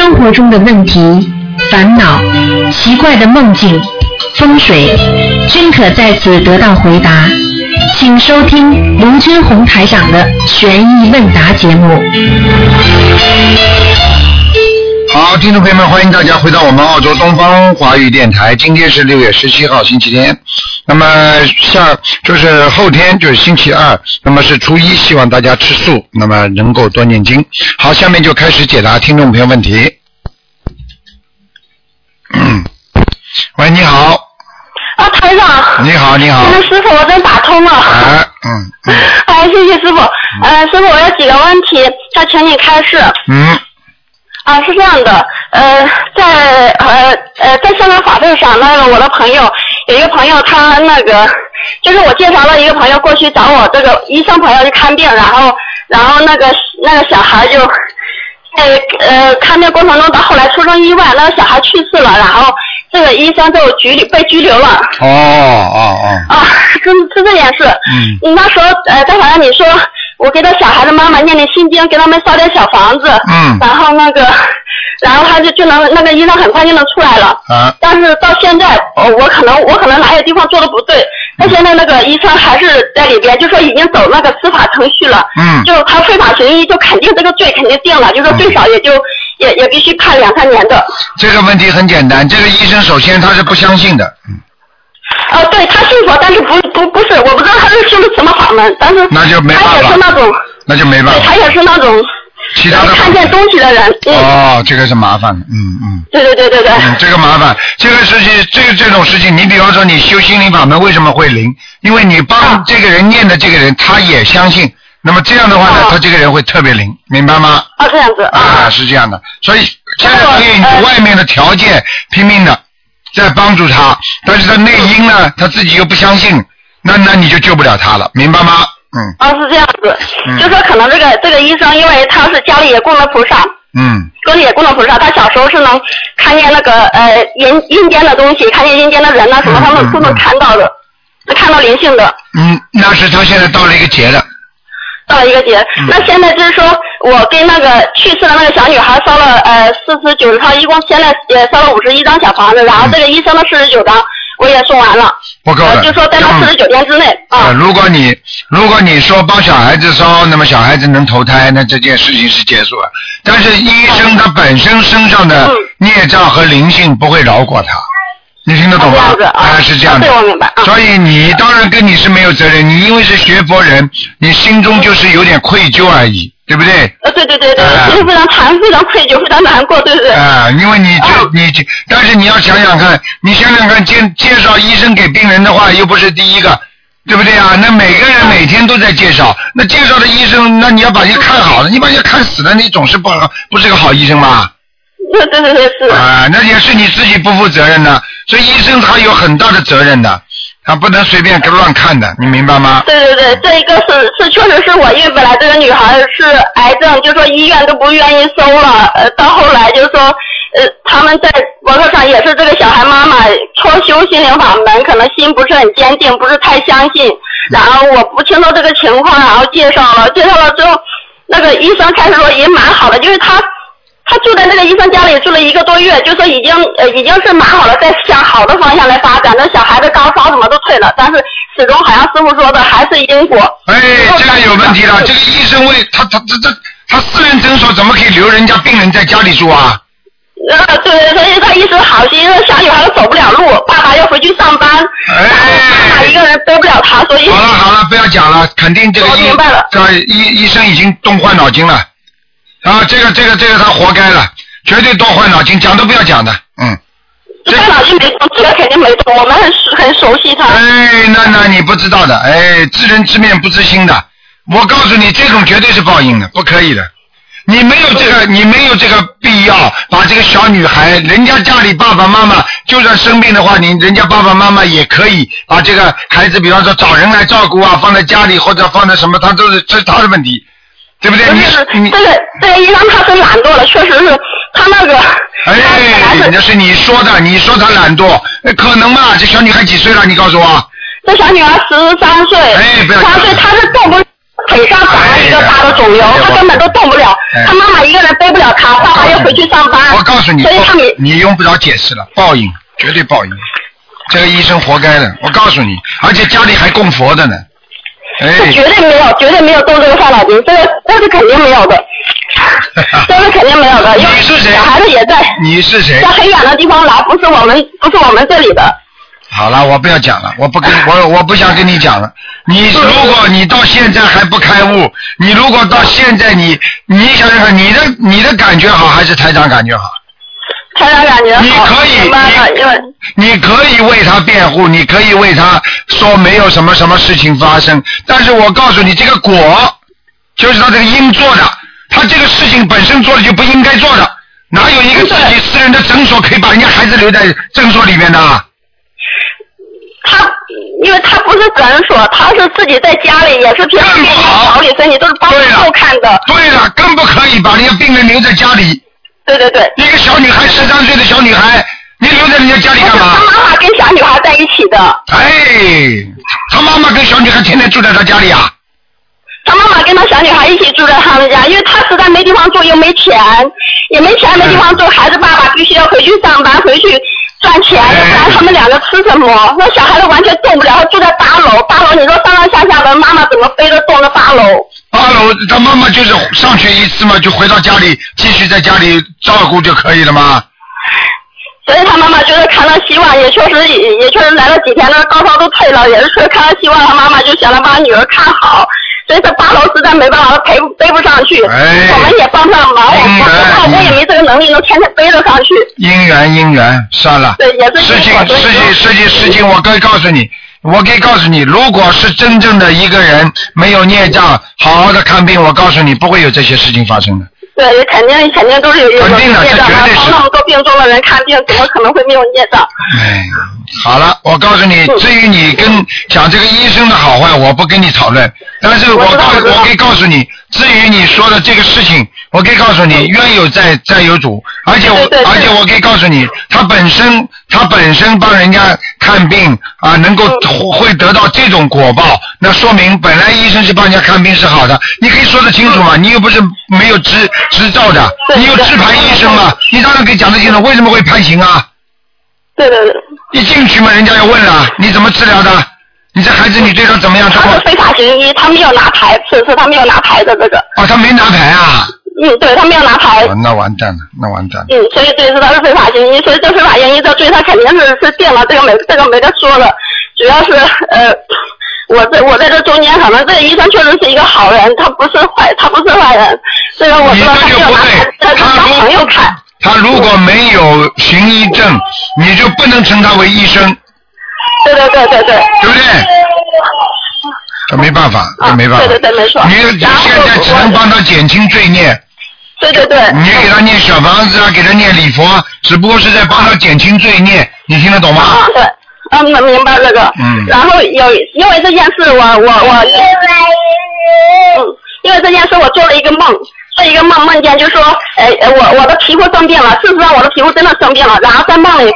生活中的问题、烦恼、奇怪的梦境、风水，均可在此得到回答。请收听卢军红台长的悬疑问答节目。好，听众朋友们，欢迎大家回到我们澳洲东方华语电台。今天是六月十七号，星期天。那么下就是后天就是星期二，那么是初一，希望大家吃素，那么能够多念经。好，下面就开始解答听众朋友问题。嗯，喂，你好，啊，台长。你好，你好，那师傅，我真打通了。哎，嗯嗯哎，谢谢师傅。呃，师傅，我有几个问题，要请你开示。嗯，啊，是这样的，呃，在呃呃，在香港法会上，那个我的朋友有一个朋友，他那个就是我介绍了一个朋友过去找我这个医生朋友去看病，然后然后那个那个小孩就在呃看病过程中，到后来出生意外，那个小孩去世了，然后这个医生就拘留被拘留了。哦哦哦，啊，是是这件事。嗯你那时候呃，在法上你说我给他小孩的妈妈念念心经，给他们烧点小房子，嗯然后那个，然后他就就能那个医生很快就能出来了。啊，但是到现在，呃我可能我可能哪些地方做的不对，他现在那个医生还是在里边，就说已经走那个司法程序了。嗯就他非法行医，就肯定这个罪肯定定了，就说最少也就、也也必须判两三年的。这个问题很简单，这个医生首先他是不相信的，嗯，呃，对他信佛，但是不不不是，我不知道他是修的什么法门，但是那就没办法他也是那种，那就没办法。对他也是那种其他的看见东西的人。嗯，哦，这个是麻烦的，嗯嗯。对对对对对。嗯，这个麻烦，这个事情，这个这种事情，你比方说你修心灵法门为什么会灵？因为你帮啊这个人念的这个人，他也相信，那么这样的话呢，啊他这个人会特别灵，明白吗？啊，这样子啊，是这样的，所以现在你外面的条件拼命的在帮助他，但是他内因呢，他自己又不相信，那那你就救不了他了，明白吗？嗯。啊，是这样子，嗯。就说可能这个这个医生，因为他是家里也供了菩萨，嗯。家里也供了菩萨，他小时候是能看见那个呃阴阴间的东西，看见阴间的人呐、什么，嗯他们都能嗯。看到的，能看到灵性的。嗯，那是他现在到了一个劫了，到了一个节，嗯。那现在就是说我跟那个去世的那个小女孩烧了呃四十九套，一共现在也烧了五十一张小房子，然后这个医生的四十九张我也送完了，不够的。呃就说在那嗯。四十九天之内呃，啊，如果你如果你说帮小孩子烧，那么小孩子能投胎，那这件事情是结束了。但是医生他本身身上的嗯。孽障和灵性不会饶过他，你听得懂吗？啊是这样的。对我明白啊所以你当然跟你是没有责任，你因为是学佛人，你心中就是有点愧疚而已，对不对？呃对对对对，非常惭，非常愧疚，非常难过，对不对？啊、因为你就哦你就，但是你要想想看，你想想看，介介绍医生给病人的话，又不是第一个，对不对啊？那每个人每天都在介绍，那介绍的医生，那你要把人家看好了，你把人家看死了，你总是不好，不是个好医生吧？对对对对是。啊、那也是你自己不负责任的，所以医生他有很大的责任的，他不能随便乱看的，你明白吗？对对对，这一个是是确实是我，因为本来这个女孩是癌症，就说医院都不愿意收了，呃，到后来就说，呃，他们在博客上也是这个小孩妈妈初修心灵法门，可能心不是很坚定，不是太相信，然后我不清楚这个情况，然后介绍了，介绍了之后，那个医生开始说也蛮好的，就是他。他住在那个医生家里住了一个多月，就说已经呃已经是蛮好了，在向好的方向来发展。那小孩子高烧什么都退了，但是始终好像师傅说的还是因果。哎，这个有问题了，这个医生为他他这这他私人诊所怎么可以留人家病人在家里住啊？呃，对，所以他一直好心，小女孩都走不了路，爸爸要回去上班，哎妈妈一个人背不了他，所以好了好了，不要讲了，肯定这个我医这医医生已经动坏脑筋了，啊，这个这个这个他活该了，绝对多坏脑筋，讲都不要讲的，嗯，这个脑筋没动，这个肯定没动，我们很熟很熟悉他。哎，那那你不知道的，哎，知人知面不知心的，我告诉你，这种绝对是报应的，不可以的。你没有这个，你没有这个必要把这个小女孩，人家家里爸爸妈妈就算生病的话，你人家爸爸妈妈也可以把这个孩子，比方说找人来照顾啊，放在家里或者放在什么，他都是这是他的问题，对不对？你不是你这个这个医生他是懒惰了，确实是他那个。哎，来那是你说的，你说他懒惰，哎可能吗？这小女孩几岁了？你告诉我。这小女孩十三岁，哎不要十三岁她是动不，腿上长了一个大的肿瘤，哎呀他根本都动不了哎。他妈妈一个人背不了她，爸爸要回去上班。我告诉你，所以他们你用不着解释了，报应，绝对报应。这个医生活该的，我告诉你，而且家里还供佛的呢。这哎，绝对没有，绝对没有动这个坏脑筋，这个这是肯定没有的，这是肯定没有的，因为你是谁小孩子也在你是谁在？很远的地方来，不是我们不是我们这里的。好了，我不要讲了，我不跟我我不想跟你讲了。你 如果你到现在还不开悟，你如果到现在你你想想看，你的你的感觉好还是台长感觉好？台长感觉好，你可以你可以为他辩护，你可以为他说没有什么什么事情发生，但是我告诉你，这个果就是他这个因做的，他这个事情本身做的就不应该做的，哪有一个自己私人的诊所可以把人家孩子留在诊所里面的？他因为他不是诊所，他是自己在家里，也是平时更不好调理身体，都是帮助看的。对了，更不可以把人家病人留在家里。对对对，一个小女孩，十三岁的小女孩，你留在人家家里干嘛他？妈妈跟小女孩在一起的，哎，他妈妈跟小女孩天天住在他家里啊。他妈妈跟他小女孩一起住在他们家，因为他实在没地方住，又没钱，也没钱没地方住，孩子爸爸必须要回去上班，回去赚钱，要不然他们两个吃什么？那小孩子完全动不了，他住在八楼，八楼你说上上下下的，妈妈怎么背着动了八楼？八楼，他妈妈就是上去一次嘛，就回到家里继续在家里照顾就可以了嘛。所以他妈妈觉得看到希望，也确实也也确实来了几天，了高烧都退了，也是看到希望，他妈妈就想着把女儿看好。所以这八楼实在没办法，背背不上去，哎我们也帮不上忙，我们我我我也没这个能力，能天天背得上去。姻缘姻缘，算了。对，也是事情事情事情事情，我可以告诉你，我可以告诉你，如果是真正的一个人没有孽障，好好的看病，我告诉你不会有这些事情发生的。对，肯定肯定都是有有孽障帮那么多病重的人看病，怎么可能会没有孽障？哎，好了，我告诉你，至于你跟讲这个医生的好坏，我不跟你讨论。但是我告我我可以告诉你，至于你说的这个事情，我可以告诉你，冤有债，债有主，而且我对对对。而且我可以告诉你，他本身他本身帮人家看病啊，能够嗯。会得到这种果报，那说明本来医生是帮人家看病是好的，你可以说得清楚嘛，你又不是没有执执照的，你有执牌医生嘛，你当然可以讲得清楚，为什么会判刑啊？对对对，一进去嘛，人家要问了，你怎么治疗的？你这孩子你对他怎么样？他是非法行医，他没有拿牌，此次他没有拿牌的这个，哦，他没拿牌啊，嗯，对他没有拿牌，哦，那完蛋了，那完蛋了。嗯，所以这，是他是非法行医，所以这非法行医这罪他肯定是是定了，这个没这个没得说了，主要是呃。我在我在这中间，可能这个医生确实是一个好人，他不是坏，他不是坏人。这个我你知道他这就不没有拿牌对，，他是当朋友看。他如果没有行医证，你就不能称他为医生，对对对对对。对不对？这没办法，这啊没办法。对对对没错你你现在只能帮他减轻罪孽，对对对。你给他念小房子啊，给他念礼佛，只不过是在帮他减轻罪孽，你听得懂吗？啊，对，嗯，能明白这个。嗯然后有因为这件事我，我我嗯，因为这件事我做了一个梦，做一个梦，梦见就说，呃，呃我我的皮肤生病了，事实上我的皮肤真的生病了，然后在梦里。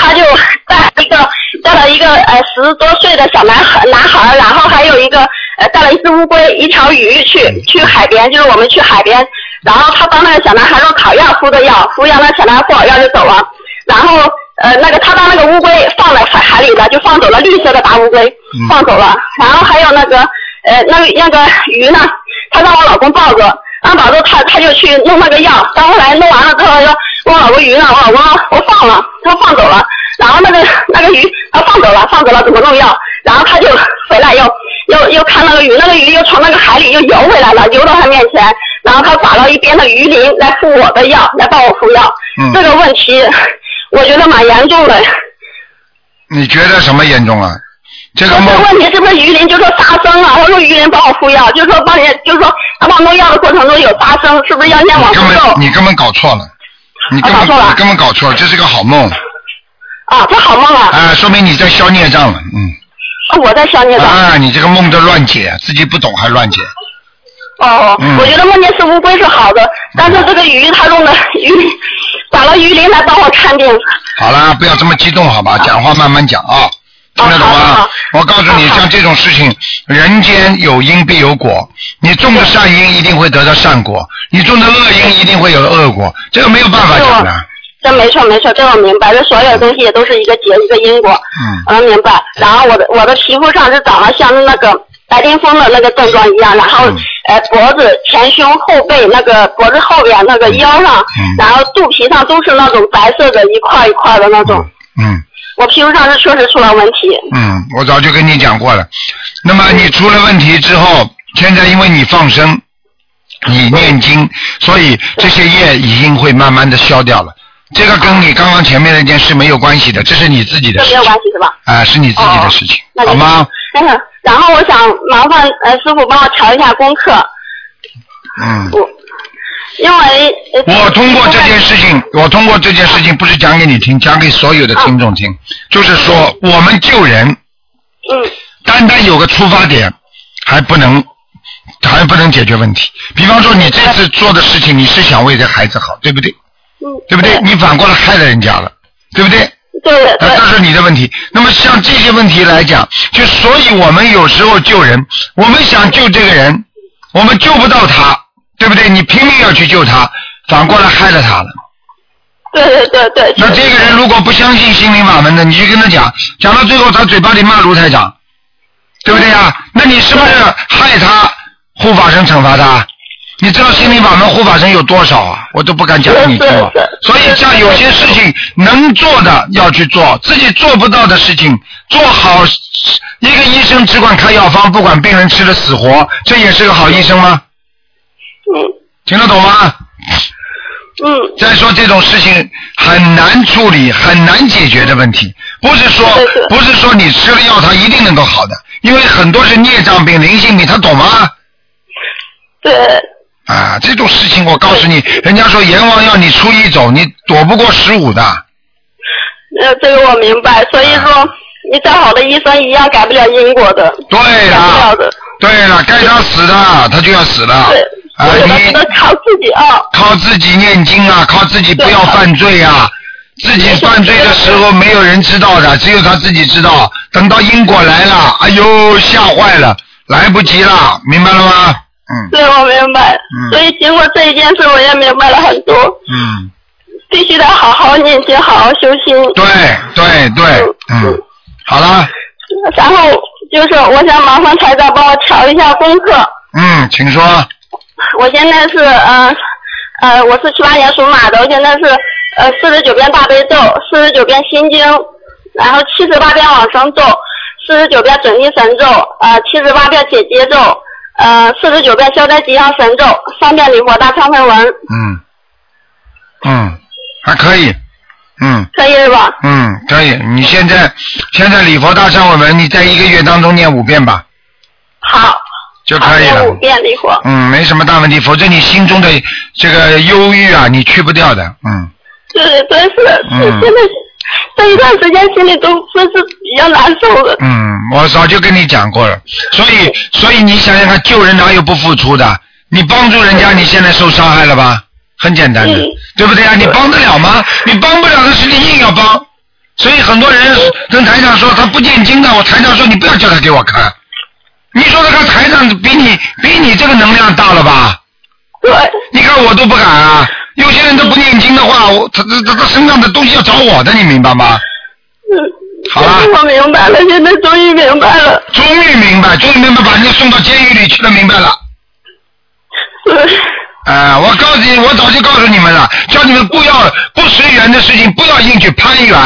他就带了一个带了一个呃十多岁的小男孩男孩，然后还有一个呃带了一只乌龟一条鱼去去海边，就是我们去海边，然后他帮那个小男孩用烤药敷的药，敷药那小男孩敷好药就走了，然后呃那个他把那个乌龟放在海海里了，就放走了绿色的大乌龟嗯。放走了，然后还有那个呃那个那个鱼呢，他让我老公抱着，让抱着他他就去弄那个药，到后来弄完了之后说，我老公鱼呢，我老公我放了，他放走了，然后那个那个鱼他放走了，放走了怎么弄药，然后他就回来又又又看那个鱼，那个鱼又从那个海里又游回来了，游到他面前，然后他把到一边的鱼鳞来敷我的药，来帮我敷药，嗯这个问题我觉得蛮严重的。你觉得什么严重啊？这个这梦个问题是不是鱼鳞就说杀生啊？他说鱼鳞帮我敷药，就是说帮人，就是说他帮我弄药的过程中有杀生，是不是要念往你根生咒本？你根本搞错了，你根啊搞错了本你根本搞错了，这是个好梦，啊，这好梦啊！啊，说明你在消孽障了，嗯。我在消孽障。啊，你这个梦都乱解，自己不懂还乱解。哦，嗯我觉得梦见是乌龟是好的，但是这个鱼他用的鱼，打了鱼鳞来帮我看病。好啦，不要这么激动，好吧？讲话慢慢讲啊，听得懂吗？我告诉你，像这种事情，人间有因必有果，你种的善因一定会得到善果，你种的恶因一定会有恶果，这个没有办法讲的。这没错没错，这我明白。这所有东西也都是一个结一个因果。嗯嗯，明白。然后我的我的皮肤上是长得像那个白癜风的那个症状一样，然后、嗯呃脖子、前胸、后背那个脖子后边那个腰上，嗯然后肚皮上都是那种白色的一块一块的那种。嗯我皮肤上是确实出了问题。嗯，我早就跟你讲过了。那么你出了问题之后，现在因为你放生，你念经，所以这些业已经会慢慢的消掉了。这个跟你刚刚前面那件事没有关系的，这是你自己的事情这没有关，系是吧？啊、是你自己的事情，好吗？嗯，然后我想麻烦呃师傅帮我调一下功课，嗯。我因为呃我通过这件事情，我通过这件事情不是讲给你听，讲给所有的听众听，就是说我们救人，嗯单单有个出发点，还不能，还不能解决问题。比方说你这次做的事情，你是想为这孩子好，对不对？嗯，对不对？你反过来害了人家了，对不对？对那这是你的问题。那么像这些问题来讲，就所以我们有时候救人，我们想救这个人，我们救不到他，对不对？你拼命要去救他，反过来害了他了。对对对对。那这个人如果不相信心灵法门的，你就跟他讲，讲到最后他嘴巴里骂卢台长，对不对呀？那你是不是害他护法神惩罚他？你知道心灵法门护法神有多少啊？我都不敢讲给你听。所以像有些事情能做的要去做，自己做不到的事情做好。一个医生只管开药方，不管病人吃的死活，这也是个好医生吗？嗯听得懂吗？嗯再说这种事情很难处理、很难解决的问题，不是说不是说你吃了药它一定能够好的，因为很多是孽障病、灵性病，他懂吗？对啊，这种事情我告诉你，人家说阎王要你初一走，你躲不过十五的。呃这个我明白，所以说你再好的医生一样改不了因果的，对了。对了，该他死的他就要死了。对，啊，你这个靠自己啊。靠自己念经啊，靠自己不要犯罪啊。自己犯罪的时候没有人知道的，只有他自己知道。等到因果来了，哎呦，吓坏了，来不及了，明白了吗？嗯对，我明白。嗯所以经过这一件事，我也明白了很多，嗯，必须得好好念经，好好修心。对对对，嗯，好了，然后就是我想麻烦台长帮我调一下功课。嗯，请说。我现在是呃呃，我是七八年属马的，我现在是呃四十九遍大悲咒，四十九遍心经，然后七十八遍往生咒，四十九遍准提神咒，呃七十八遍解结咒，呃四十九遍消灾吉祥神咒，三遍礼佛大忏悔文，嗯嗯，还可以，嗯可以是吧？嗯，可以。你现在现在礼佛大忏悔文，你在一个月当中念五遍吧，好，就可以了念。五遍礼佛。嗯，没什么大问题，否则你心中的这个忧郁啊，你去不掉的。嗯，对对对，是是，嗯现在 这一段时间心里都真是比较难受的。嗯，我早就跟你讲过了，所以所以你想想看，救人哪有不付出的？你帮助人家，你现在受伤害了吧？很简单的，嗯对不对啊？你帮得了吗？你帮不了的事，情硬要帮。所以很多人跟台长说他不念经的，我台长说你不要叫他给我看。你说这个台长比你比你这个能量大了吧？对，你看我都不敢啊！有些人都不念经的话，我他他他他身上的东西要找我的，你明白吗？嗯。好了我明白了，现在终于明白了。终于明白，终于明白，把人家送到监狱里去了，明白了。嗯。啊、我告诉你，我早就告诉你们了，叫你们不要不随缘的事情，不要硬去攀缘，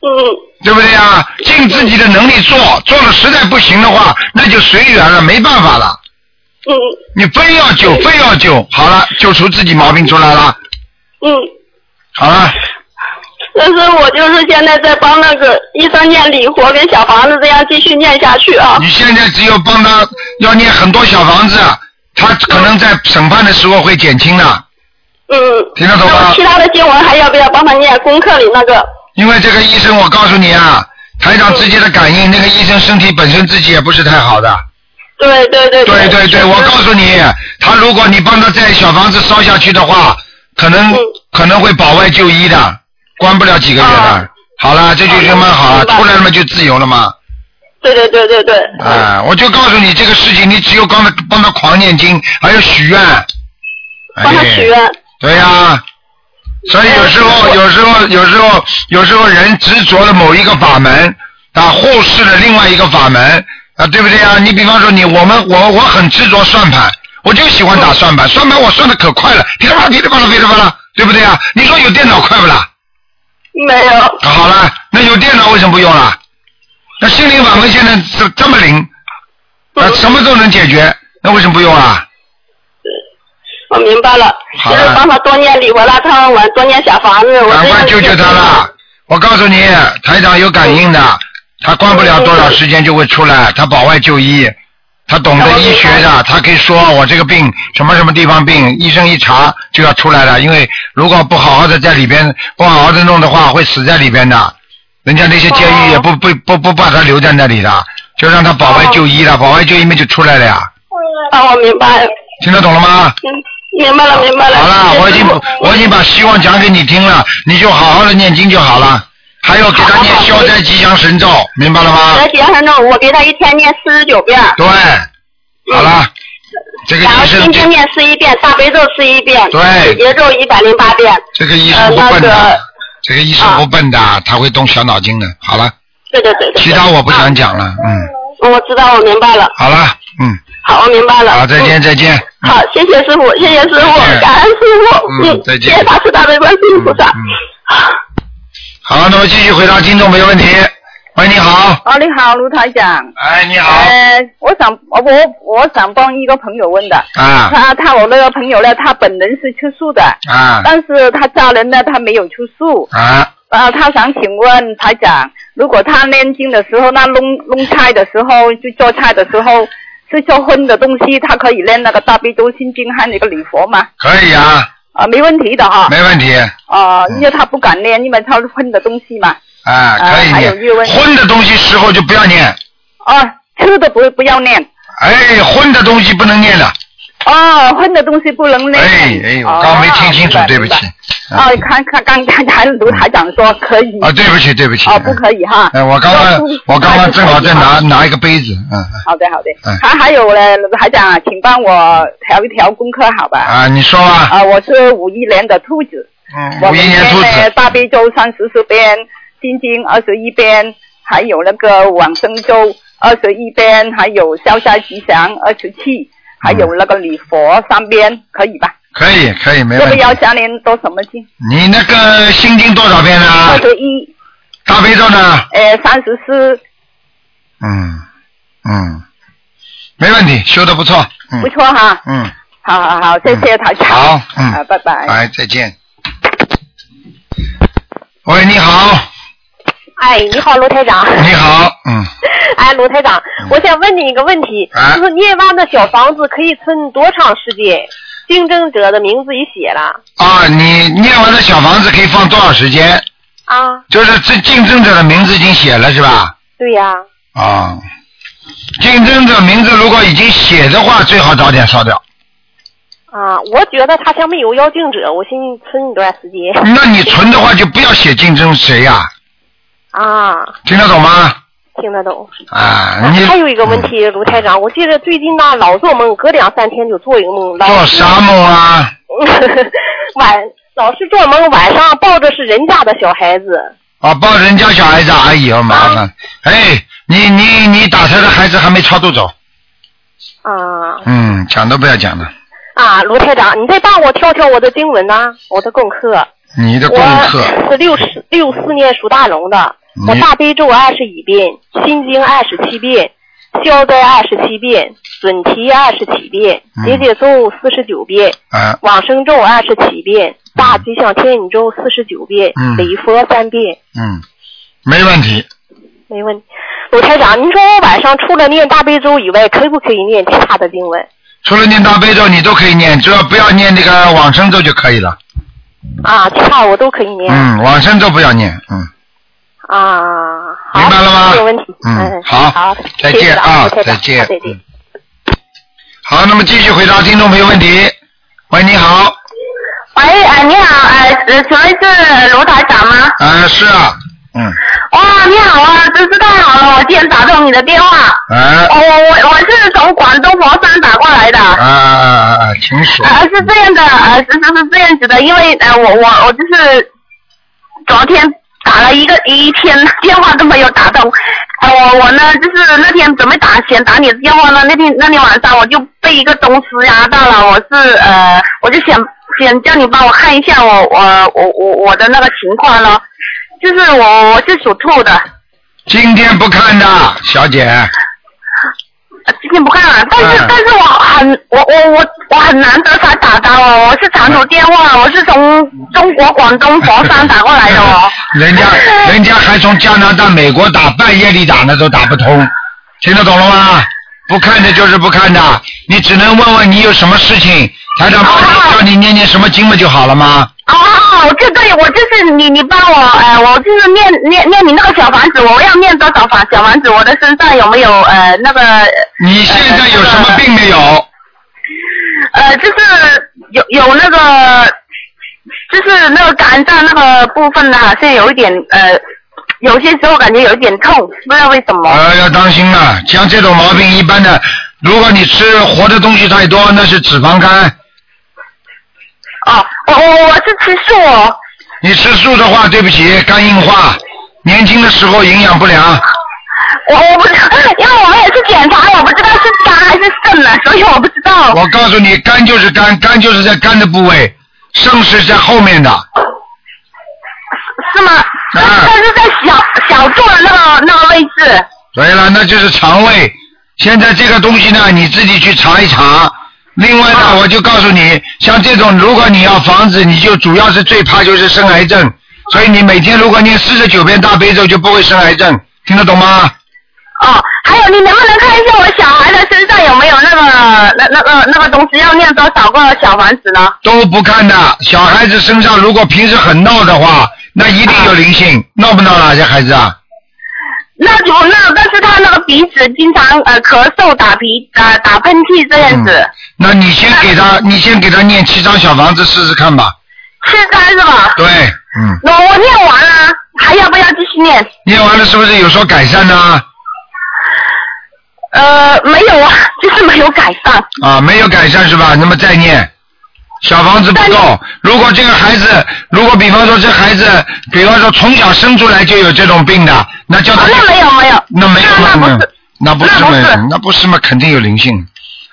嗯，对不对啊？尽自己的能力做，做了实在不行的话，那就随缘了，没办法了。嗯你非要救，非要救，好了，救出自己毛病出来了，嗯，好了，但是我就是现在在帮那个医生念礼佛跟小房子，这样继续念下去啊。你现在只有帮他要念很多小房子，他可能在审判的时候会减轻的，嗯。听得懂吗其他的经文还要不要帮他念？功课里那个。因为这个医生，我告诉你啊，台长直接的感应，那个医生身体本身自己也不是太好的。对对对对对对，我告诉你，他如果你帮他在小房子烧下去的话，可能、嗯可能会保外就医的，关不了几个月的。啊好了，这就就蛮好出来了嘛就自由了嘛。对对对对对。啊，我就告诉你这个事情，你只有帮他帮他狂念经，还有许愿。帮他许愿。哎对呀、所以有时候，有时候，有时候，有时候人执着了某一个法门，啊，忽视了另外一个法门，啊，对不对啊？你比方说你，我们，我我很执着算盘，我就喜欢打算盘，算盘我算的可快了，噼里啪啦，噼里啪啦，噼里啪啦，对不对啊？你说有电脑快不啦？没有。好了，那有电脑为什么不用了？那心灵法门现在这这么灵，啊，什么都能解决，那为什么不用啊？我明白了，就是帮他多念礼佛大忏文，多念小房子。我赶快救救他了！我告诉你，台长有感应的，他关不了多少时间就会出来，他保外就医，他懂得医学的，他可以说我这个病什么什么地方病，医生一查就要出来了，因为如果不好好的在里边，不好好的弄的话，会死在里边的。人家那些监狱也不不不不把他留在那里的，就让他保外就医了，保外就医嘛就出来了呀，啊，我明白了，听得懂了吗？嗯，明白了，明白了。好了，我已经我已经把希望讲给你听了，你就好好的念经就好了。还要给他念消灾吉祥神咒，明白了吗？吉祥神咒，我给他一天念四十九遍，对，好了，这个然后医生心经念四一遍，大悲咒十一遍，对解结咒一百零八遍。这个医生不笨呃那的个，这个医生不笨的，他会动小脑筋的。好了，对对对对。其他我不想讲了，嗯，嗯。我知道，我明白了。好了，嗯，好，我明白了。好，再见嗯再见。嗯好，谢谢师傅，谢谢师傅，感恩师傅，嗯再见谢谢大慈大悲观世音菩萨。嗯好，那么继续回答听众没问题。喂，你好，啊，你好，卢台长。哎，你好，呃，我想我我我想帮一个朋友问的，啊他他我那个朋友呢，他本人是吃素的，啊但是他家人呢，他没有吃素。啊，呃，他想请问台长，如果他念经的时候，那弄弄菜的时候，就做菜的时候是做荤的东西，他可以念那个大悲咒心经和那个礼佛吗？可以啊，啊、没问题的哈。没问题，啊、因为他不敢念，因为他是荤的东西嘛。啊，可以还有荤的东西时候就不要念，啊、吃的不不要念。哎，荤的东西不能念的。哦，荤的东西不能念。哎哎，我刚没听清楚哦，对不起。哦，看看刚刚才卢台长说可以。啊，对不起，对不起。哦，不可以哈。哎，我刚刚我刚刚正好在拿拿一个杯子，嗯好的，好的嗯。还还有呢，卢台长，请帮我调一调功课，好吧？啊，你说吧，啊，我是五一年的兔子，嗯，五一年兔子，大悲咒三十四遍，心经二十一遍，还有那个往生咒二十一遍，还有消灾吉祥二十七，还有那个礼佛三遍，可以吧？可以可以，没问题。要加念多什么经？你那个心经多少遍呢二？十一，大悲咒呢？呃，三十四，嗯嗯，没问题，修的不错，嗯不嗯错哈。嗯，好好好，谢谢台长。好，嗯，啊，拜拜。哎，再见。喂，你好，哎，你好，卢台长。你好，嗯，哎，卢台长，我想问你一个问题，啊就是念完的小房子可以存多长时间？竞争者的名字已写了啊，你念完的小房子可以放多少时间？啊？就是这竞争者的名字已经写了是吧？对呀、啊，竞争者名字如果已经写的话，最好早点烧掉。啊，我觉得他像没有要竞者，我寻思存一段时间。那你存的话就不要写竞争谁呀、啊，听得懂吗？听得懂。啊，你还有一个问题，卢台长，我记得最近呢老做梦，隔两三天就做一个梦，做啥梦啊？晚老是做梦，晚上抱着是人家的小孩子。啊，抱人家小孩子，哎呀麻烦！哎，你你你打胎的孩子还没超度走，啊嗯，讲都不要讲了。啊，卢台长，你再帮我挑挑我的经文呐、我的功课。你的功课，我是六十六四年属大龙的，我大悲咒二十一遍，心经二十七遍，消灾二十七遍，准提二十七遍嗯，结节咒四十九遍，啊，往生咒二十七遍，大吉祥天女咒四十九遍嗯，礼佛三遍，嗯，没问题。没问题。鲁台长，您说我晚上除了念大悲咒以外，可不可以念其他的经文？除了念大悲咒，你都可以念，只要不要念那个往生咒就可以了。啊，其他我都可以念。嗯，往生咒不要念，嗯，啊，好，明白了吗没有问题。嗯好好，再见啊再见好再见。好，那么继续回答听众朋友问题。喂，你好，喂，呃，你好，呃，呃请问是卢台长吗？啊，是啊，嗯，哇，你好啊，真是太好了！我今天打通你的电话。哎我我我我是从广东佛山打过来的。啊啊啊啊，请说。呃，是这样的，呃，是是是这样子的，因为呃，我我我就是昨天打了一个一天电话都没有打通，呃，我我呢就是那天准备打先打你的电话呢，那天那天晚上我就被一个东西压到了，我是呃，我就想想叫你帮我看一下我我我我我的那个情况了，就是我我是属兔的，今天不看的，小姐。呃今天不看了，但是、嗯但是我很我我我我很难得才打到哦，我是长途电话，我是从中国广东佛山打过来的哦。人家 人家还从加拿大、美国打，半夜里打呢都打不通，听得懂了吗？不看的就是不看的，你只能问问你有什么事情，台长帮你叫你念念什么经不就好了吗？哦，这对我就是你你帮我呃，我就是念念念你那个小房子，我要念多少房小房子？我的身上有没有呃那个你现在有什么病没有？呃就是有有那个就是那个肝脏那个部分呢，现在有一点呃，有些时候感觉有一点痛，不知道为什么。呃，要当心啊！像这种毛病，一般的，如果你吃活的东西太多，那是脂肪肝。哦，我我我是吃素哦。你吃素的话，对不起，肝硬化，年轻的时候营养不良。我我不知道，因为我们也是检查，我不知道是肝还是肾了，所以我不知道。我告诉你，肝就是肝，肝就是在肝的部位，肾是在后面的。是吗？但啊但是在小小肚的那个那个位置。对了，那就是肠胃。现在这个东西呢，你自己去查一查。另外呢，我就告诉你，像这种，如果你要防止，你就主要是最怕就是生癌症。所以你每天如果念四十九遍大悲咒，就不会生癌症，听得懂吗？哦，还有你能不能看一下我小孩的身上有没有那个那那个那个东西要念多少个小房子呢？都不看的。小孩子身上如果平时很闹的话，那一定有灵性。闹不闹了，这孩子啊？那就那，但是他那个鼻子经常呃咳嗽、打鼻打打喷嚏这样子，那你先给他，你先给他念七张小房子试试看吧。七张是吧？对，嗯，我我念完了，还要不要继续念？念完了是不是有所改善呢？呃，没有啊，就是没有改善。啊，没有改善是吧？那么再念，小房子不够。如果这个孩子，如果比方说这孩子，比方说从小生出来就有这种病的，那叫他哦那没有没有，那没有嘛那那不是，那不是嘛那不是，那不是嘛，肯定有灵性。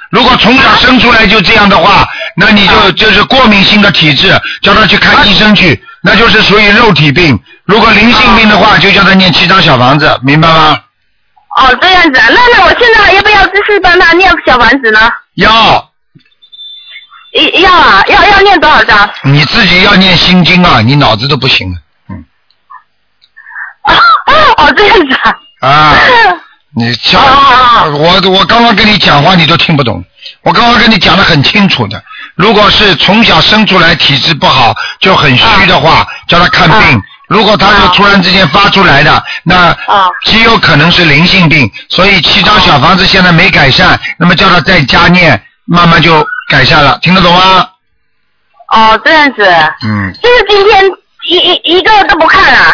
如果从小生出来就这样的话，那你就就是过敏性的体质，叫他去看医生去，那就是属于肉体病。如果灵性病的话，就叫他念七张小房子，明白吗？哦这样子，那那我现在还要不要继续帮他念小房子呢？要一要啊，要要念多少张？你自己要念心经啊，你脑子都不行了，嗯 哦这样子啊。啊。你像我我刚刚跟你讲话你都听不懂，我刚刚跟你讲的很清楚的。如果是从小生出来体质不好就很虚的话，叫他看病。如果他是突然之间发出来的，那极有可能是灵性病。所以七张小房子现在没改善，那么叫他在家念，慢慢就改善了，听得懂吗？哦这样子，嗯，就是今天一一一个都不看了，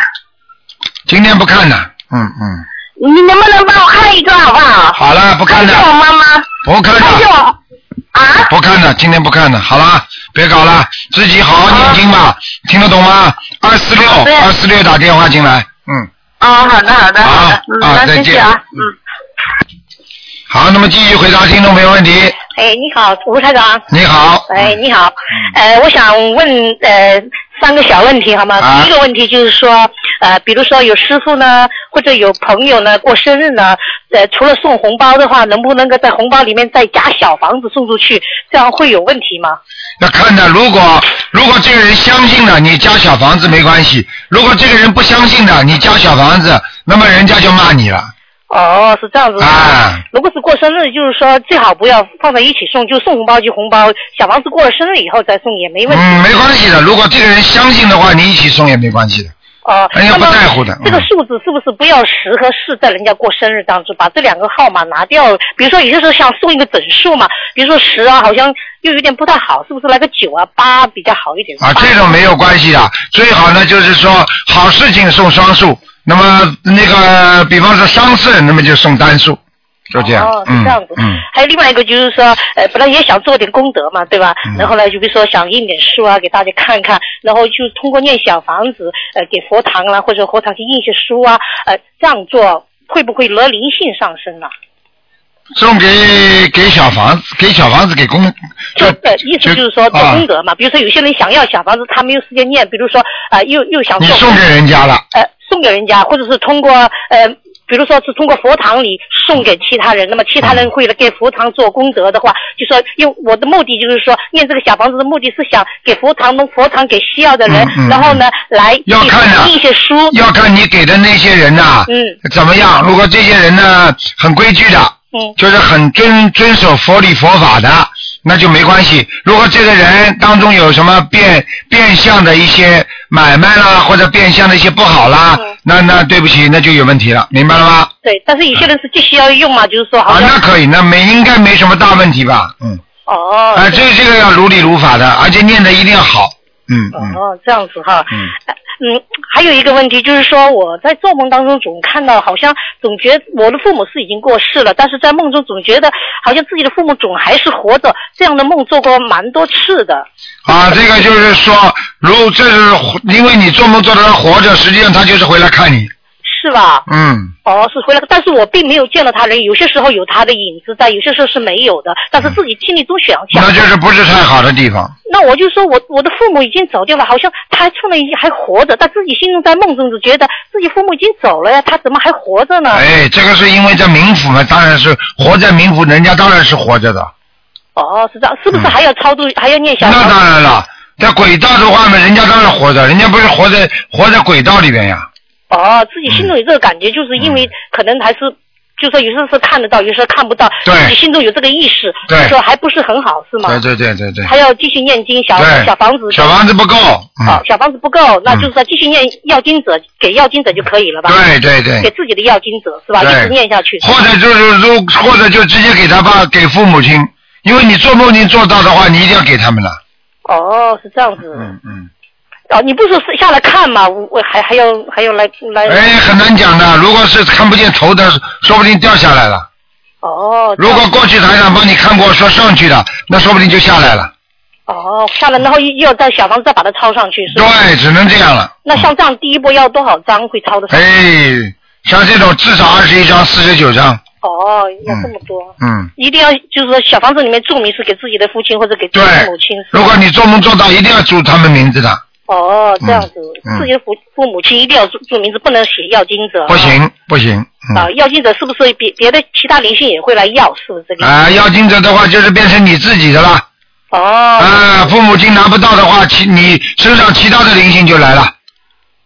今天不看了，嗯嗯，你能不能帮我看一个好不好？好了，不看看一下我了，妈妈，不看了，啊。不看了，今天不看了，好了，别搞了，自己好好念经吧，听得懂吗？二四六对二四六打电话进来，嗯，哦，好的好的好的，嗯，啊再见。谢谢啊，嗯。好，那么继续回答听众朋友问题。哎，你好，吴台长。你好，哎，你好，呃，我想问呃三个小问题好吗？啊第一个问题就是说，呃，比如说有师傅呢，或者有朋友呢过生日呢，呃，除了送红包的话，能不能够在红包里面再加小房子送出去？这样会有问题吗？要看的，如果如果这个人相信的，你加小房子没关系；如果这个人不相信的，你加小房子，那么人家就骂你了。哦，是这样子的。啊如果是过生日，就是说最好不要放在一起送，就送红包就红包，小房子过了生日以后再送也没问题。嗯，没关系的。如果这个人相信的话，你一起送也没关系的。哦，人家不在乎的这个嗯数字是不是不要十和四在人家过生日当中，把这两个号码拿掉？比如说，也就是想送一个整数嘛，比如说十啊，好像又有点不太好，是不是来个九啊、八比较好一点？啊，这种没有关系的。最好呢，就是说好事情送双数，那么那个，比方说伤肾，那么就送单数，就这样。哦，是这样子。嗯。还有另外一个就是说，呃，本来也想做点功德嘛，对吧？嗯然后呢，就比如说想印点书啊，给大家看看，然后就通过念小房子，呃，给佛堂啦、或者佛堂去印些书啊，呃，这样做会不会惹灵性上升呢、送给给小房子，给小房子给公，就呃，意思就是说做啊功德嘛。比如说有些人想要小房子，他没有时间念，比如说啊、呃又又想做你送给人家了，呃，送给人家，或者是通过呃，比如说是通过佛堂里送给其他人，那么其他人会来给佛堂做功德的话，就说用我的目的就是说念这个小房子的目的是想给佛堂弄佛堂给需要的人，嗯嗯然后呢来要看一些书，要看你给的那些人呐、嗯怎么样。如果这些人呢很规矩的，嗯就是很遵遵守佛理佛法的，那就没关系。如果这个人当中有什么变变相的一些买卖啦，或者变相的一些不好啦，嗯那那对不起，那就有问题了，明白了吗？对，但是有些人是必须要用嘛，就是说好啊，那可以，那没应该没什么大问题吧？嗯，哦，啊，这这个要如理如法的，而且念的一定要好。嗯嗯哦，这样子哈。嗯呃嗯，还有一个问题就是说，我在做梦当中总看到，好像总觉我的父母是已经过世了，但是在梦中总觉得好像自己的父母总还是活着。这样的梦做过蛮多次的。啊，这个就是说，如这是因为你做梦做的他活着，实际上他就是回来看你。是吧？嗯，哦，是回来，但是我并没有见到他人，有些时候有他的影子在，有些时候是没有的，但是自己心里都想想。那就是不是太好的地方。那我就说我我的父母已经走掉了，好像他还出来还活着，但自己心中在梦中就觉得自己父母已经走了呀，他怎么还活着呢？哎，这个是因为在冥府嘛，当然是活在冥府，人家当然是活着的。哦，是这样，是不是还要超度，还要念小那？当然了，在轨道的话嘛，人家当然活着，人家不是活在活在轨道里边呀。哦，自己心中有这个感觉，就是因为可能还是，就说有时候是看得到，有时候看不到，自己心中有这个意识，对就说还不是很好，是吗？对对对对对。还要继续念经，小小房子，小房子不够。嗯哦，小房子不够，那就是说继续念要经者，给要经者就可以了吧？对对对给自己的要经者是吧？一直念下去。或者就是如或者就直接给他爸给父母亲，因为你做梦境做到的话，你一定要给他们了。哦，是这样子。嗯嗯。哦，你不是下来看吗？我我还还要还要来来。哎，很难讲的。如果是看不见头的，说不定掉下来了。哦。如果过去台上帮你看过说上去的，那说不定就下来了。哦，下来然后又又要在小房子再把它抄上去，是吧？对，只能这样了。那像这样第一波要多少张会抄的上？哎，像这种至少二十一张、四十九张。哦，要这么多。嗯，一定要就是说小房子里面注明是给自己的父亲或者给自己的母亲。对如果你做梦做到，一定要注他们名字的，哦，这样子，嗯自己的父父母亲一定要注注明字，不能写要经者。不行不行。嗯啊，要经者是不是别别的其他灵性也会来要？是不是这个？啊，要经者的话就是变成你自己的了。哦。啊，父母亲拿不到的话，其你身上其他的灵性就来了。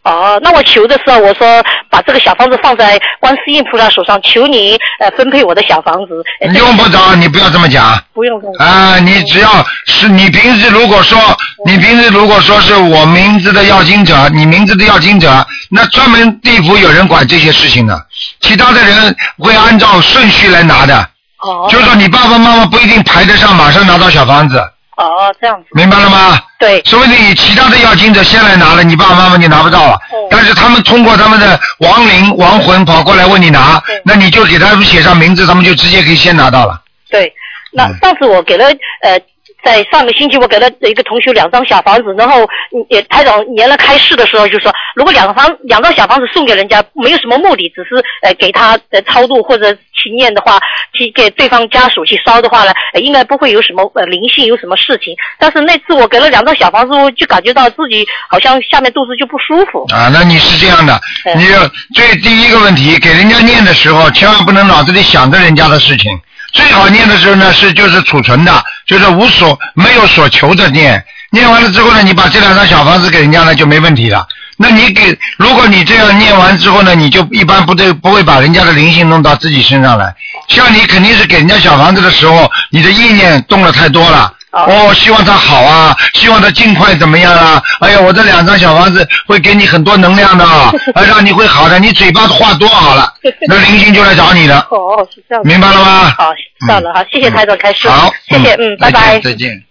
哦，那我求的时候，我说把这个小房子放在观世音菩萨手上，求你呃分配我的小房子。呃用不着，你不要这么讲。不用这么啊，你只要是你平时如果说你平时如果说是我名字的要经者，你名字的要经者，那专门地府有人管这些事情的，其他的人会按照顺序来拿的。哦。就是说你爸爸妈妈不一定排得上，马上拿到小房子，哦，这样子。明白了吗？对。说不定你其他的要经者先来拿了，你爸爸妈妈就拿不到了。但是他们通过他们的亡灵亡魂跑过来问你拿，那你就给他们写上名字，他们就直接可以先拿到了。对，那嗯上次我给了呃，在上个星期我给了一个同学两张小房子，然后也台长年了开市的时候就说，如果两房两张小房子送给人家，没有什么目的，只是呃给他呃超度或者去念的话，去给对方家属去烧的话呢，应该不会有什么呃灵性有什么事情。但是那次我给了两张小房子，我就感觉到自己好像下面肚子就不舒服。啊，那你是这样的，你就最第一个问题，给人家念的时候，千万不能脑子里想着人家的事情。最好念的时候呢，是就是储存的，就是无所没有所求的念。念完了之后呢，你把这两张小房子给人家呢，就没问题了。那你给，如果你这样念完之后呢，你就一般不对，不会把人家的灵性弄到自己身上来。像你肯定是给人家小房子的时候，你的意念动了太多了。哦，希望他好啊，希望他尽快怎么样啊？哎呀，我这两张小房子会给你很多能量的，啊，让你会好的。你嘴巴话多好了，那灵性就来找你了。哦，是这样。明白了吗好，知道了，好，谢谢台长开始。好，谢谢，嗯，拜拜。再见。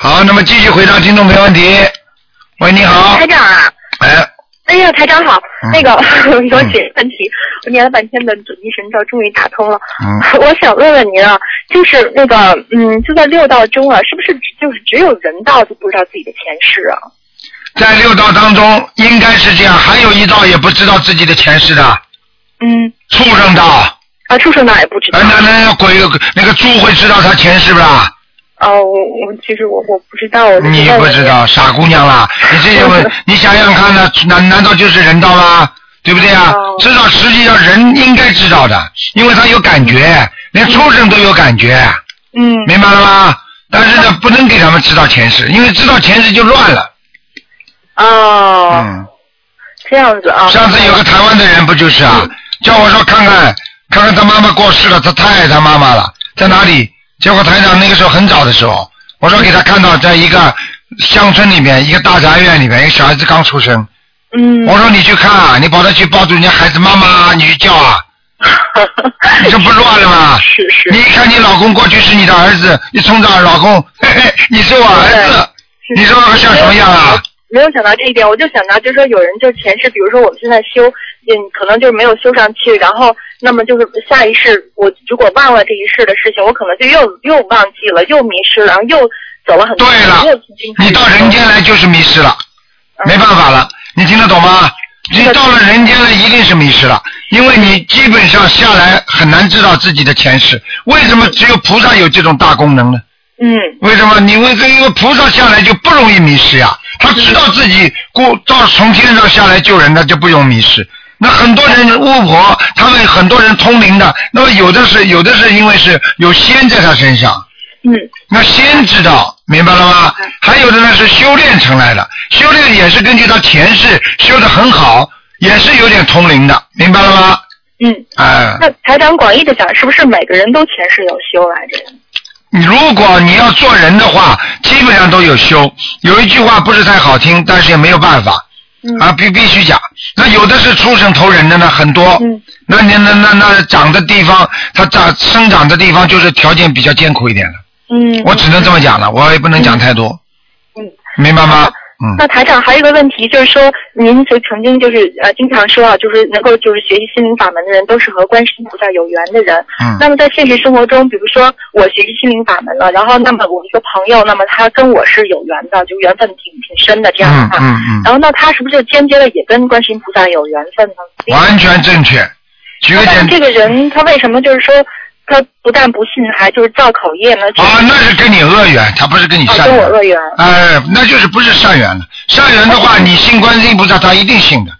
好，那么继续回答听众朋友问题。喂，你好。台长啊，哎，哎呀，台长好，嗯。那个 我有几个问题，我念了半天的准提神咒，终于打通了。嗯，我想问问您啊，就是那个，嗯，就在六道中啊，是不是只就是只有人道就不知道自己的前世啊？在六道当中应该是这样，还有一道也不知道自己的前世的。嗯，畜生道，啊，畜生道也不知道。那那鬼那个猪会知道他前世不啦？哦，我我其实我我不知道，你不知道，傻姑娘啦！你这些问，你想想看呢，难难道就是人道吗？对不对啊？哦知道实际上人应该知道的，因为他有感觉，连畜生都有感觉，嗯明白了吗？但是呢，不能给他们知道前世，因为知道前世就乱了。哦，嗯，这样子啊。上次有个台湾的人不就是啊，叫我说看看看看他妈妈过世了，他太爱他妈妈了，在哪里？结果台长那个时候很早的时候，我说给他看到在一个乡村里面一个大宅院里面，一个小孩子刚出生。嗯。我说你去看啊，你跑他去抱住人家孩子妈妈，你去叫啊，你这不乱了吗？是是。你一看你老公过去是你的儿子，你冲着老公，嘿嘿，你是我儿子，你说我像什么样啊？没有想到这一点，我就想到，就是说有人就前世，比如说我们现在修，嗯，可能就是没有修上去，然后那么就是下一世，我如果忘了这一世的事情，我可能就又又忘记了，又迷失了，然后又走了很多，对了你到人间来就是迷失了，嗯没办法了，你听得懂吗？你到了人间来一定是迷失了，因为你基本上下来很难知道自己的前世。为什么只有菩萨有这种大功能呢？嗯为什么？你为这因为菩萨下来就不容易迷失呀，他知道自己过到从天上下来救人他就不容易迷失。那很多人巫婆，他们很多人通灵的，那么有的是有的是因为是有仙在他身上，嗯那仙知道，明白了吗？还有的呢是修炼成来的，修炼也是根据他前世修的很好，也是有点通灵的，明白了吗？嗯。哎、那台长广义的讲，是不是每个人都前世有修来着？你如果你要做人的话，基本上都有修。有一句话不是太好听，但是也没有办法，嗯啊，必必须讲。那有的是出生投人的呢，很多。嗯那你那那那长的地方，它长生长的地方就是条件比较艰苦一点的。嗯。我只能这么讲了，我也不能讲太多。嗯。明白吗？嗯。那台长还有一个问题，就是说您就曾经就是呃经常说啊，就是能够就是学习心灵法门的人都是和观世音菩萨有缘的人。嗯那么在现实生活中，比如说我学习心灵法门了，然后那么我一个朋友，那么他跟我是有缘的，就缘分挺挺深的这样的话，嗯嗯然后那他是不是就间接的也跟观世音菩萨有缘分呢？嗯，完全正确。举个简那这个人他为什么就是说他不但不信，还就是造口业呢？啊，那是跟你恶缘，他不是跟你善缘。我恶缘。哎，那就是不是善缘了。善缘的话，你信观世音菩萨，他一定信的。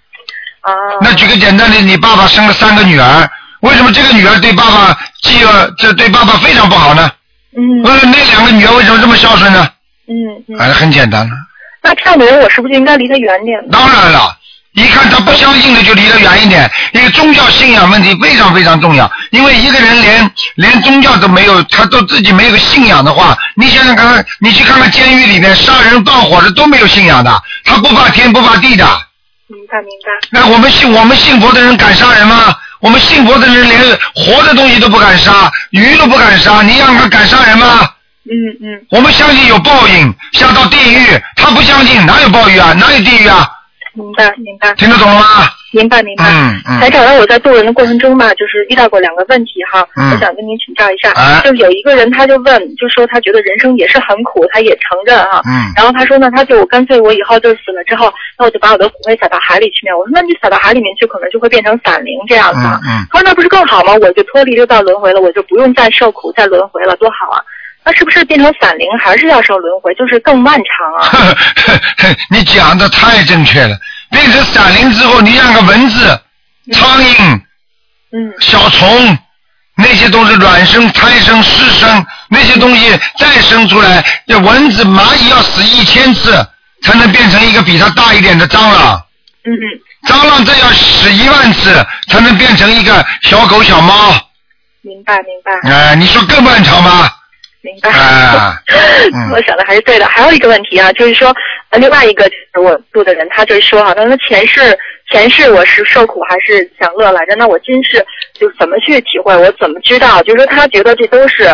啊。那举个简单的，你爸爸生了三个女儿，为什么这个女儿对爸爸既恶，这对爸爸非常不好呢？嗯。呃，那两个女儿为什么这么孝顺呢？嗯嗯。哎，很简单了。那这样的人，我是不是应该离他远点？当然了，一看他不相信的就离得远一点。因为宗教信仰问题非常非常重要，因为一个人连连宗教都没有，他都自己没有个信仰的话，你想想看，你去看看监狱里面杀人放火的都没有信仰的，他不怕天不怕地的。明白明白。那我们信我们信佛的人敢杀人吗？我们信佛的人连活的东西都不敢杀，鱼都不敢杀，你让他敢杀人吗？嗯嗯。我们相信有报应，下到地狱，他不相信，哪有报应啊？哪有地狱啊？明白明白。听得懂了吗？明白明白。嗯嗯台长，让我在渡人的过程中吧，就是遇到过两个问题哈，嗯我想跟您请教一下。哎就是有一个人他就问，就说他觉得人生也是很苦，他也承认啊。嗯然后他说呢，他就干脆我以后就死了之后，那我就把我的骨灰撒到海里去面。我说那你撒到海里面去，可能就会变成散灵这样子嗯他说那不是更好吗？我就脱离六道轮回了，我就不用再受苦再轮回了，多好啊！那是不是变成散灵还是要受轮回，就是更漫长啊？你讲的太正确了。变成散灵之后，你让个蚊子、苍蝇、嗯小虫，那些都是卵生、胎生、湿生，那些东西再生出来，这蚊子、蚂蚁要死一千次才能变成一个比它大一点的蟑螂。嗯嗯。蟑螂再要死一万次才能变成一个小狗、小猫。明白明白。哎、你说更漫长吗？明白。啊 嗯我想的还是对的。还有一个问题啊，就是说，呃，另外一个就是我度的人，他就是说哈，他说前世前世我是受苦还是享乐来着？那我今世就怎么去体会？我怎么知道？就是说他觉得这都是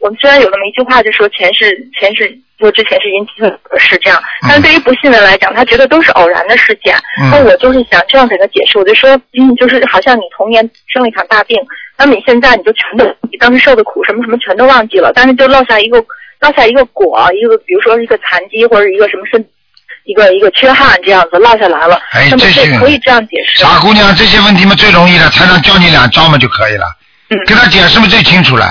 我们虽然有那么一句话，就说前世前世就之前是因亲是这样，但是对于不信的来讲，他觉得都是偶然的事件。嗯那我就是想这样给他解释，我就说，嗯，就是好像你童年生了一场大病，那么你现在你就全都你当时受的苦什么什么全都忘记了，但是就落下一个落下一个果，一个比如说一个残疾或者一个什么身。一个一个缺憾这样子落下来了，哎这是可以这样解释。傻姑娘，这些问题嘛最容易了，才能教你两招嘛就可以了，嗯跟他解释嘛最清楚了。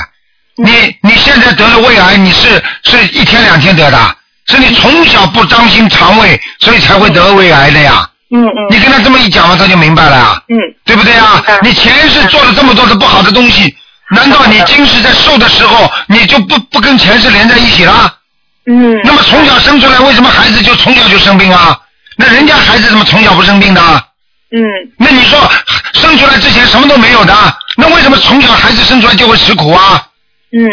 你你现在得了胃癌，你是是一天两天得的，是你从小不当心肠胃，所以才会得胃癌的呀。嗯嗯你跟他这么一讲嘛，他就明白了呀，嗯，对不对啊？你前世做了这么多的不好的东西，难道你今世在受的时候，你就不不跟前世连在一起了？嗯。那么从小生出来，为什么孩子就从小就生病啊？那人家孩子怎么从小不生病的？嗯。那你说生出来之前什么都没有的，那为什么从小孩子生出来就会吃苦啊？嗯。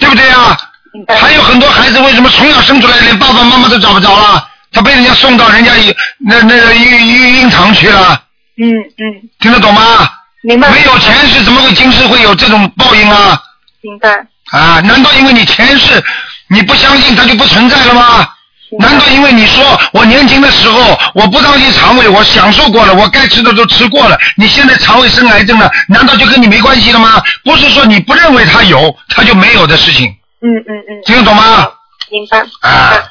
对不对啊？还有很多孩子为什么从小生出来连爸爸妈妈都找不着了？他被人家送到人家那那个育育婴堂去了，嗯嗯，听得懂吗？明白。没有前世怎么会今世会有这种报应啊？明白。啊？难道因为你前世你不相信它就不存在了吗？难道因为你说我年轻的时候我不当心肠胃，我享受过了，我该吃的都吃过了，你现在肠胃生癌症了，难道就跟你没关系了吗？不是说你不认为它有，它就没有的事情，嗯嗯嗯。听得懂吗？明白。啊。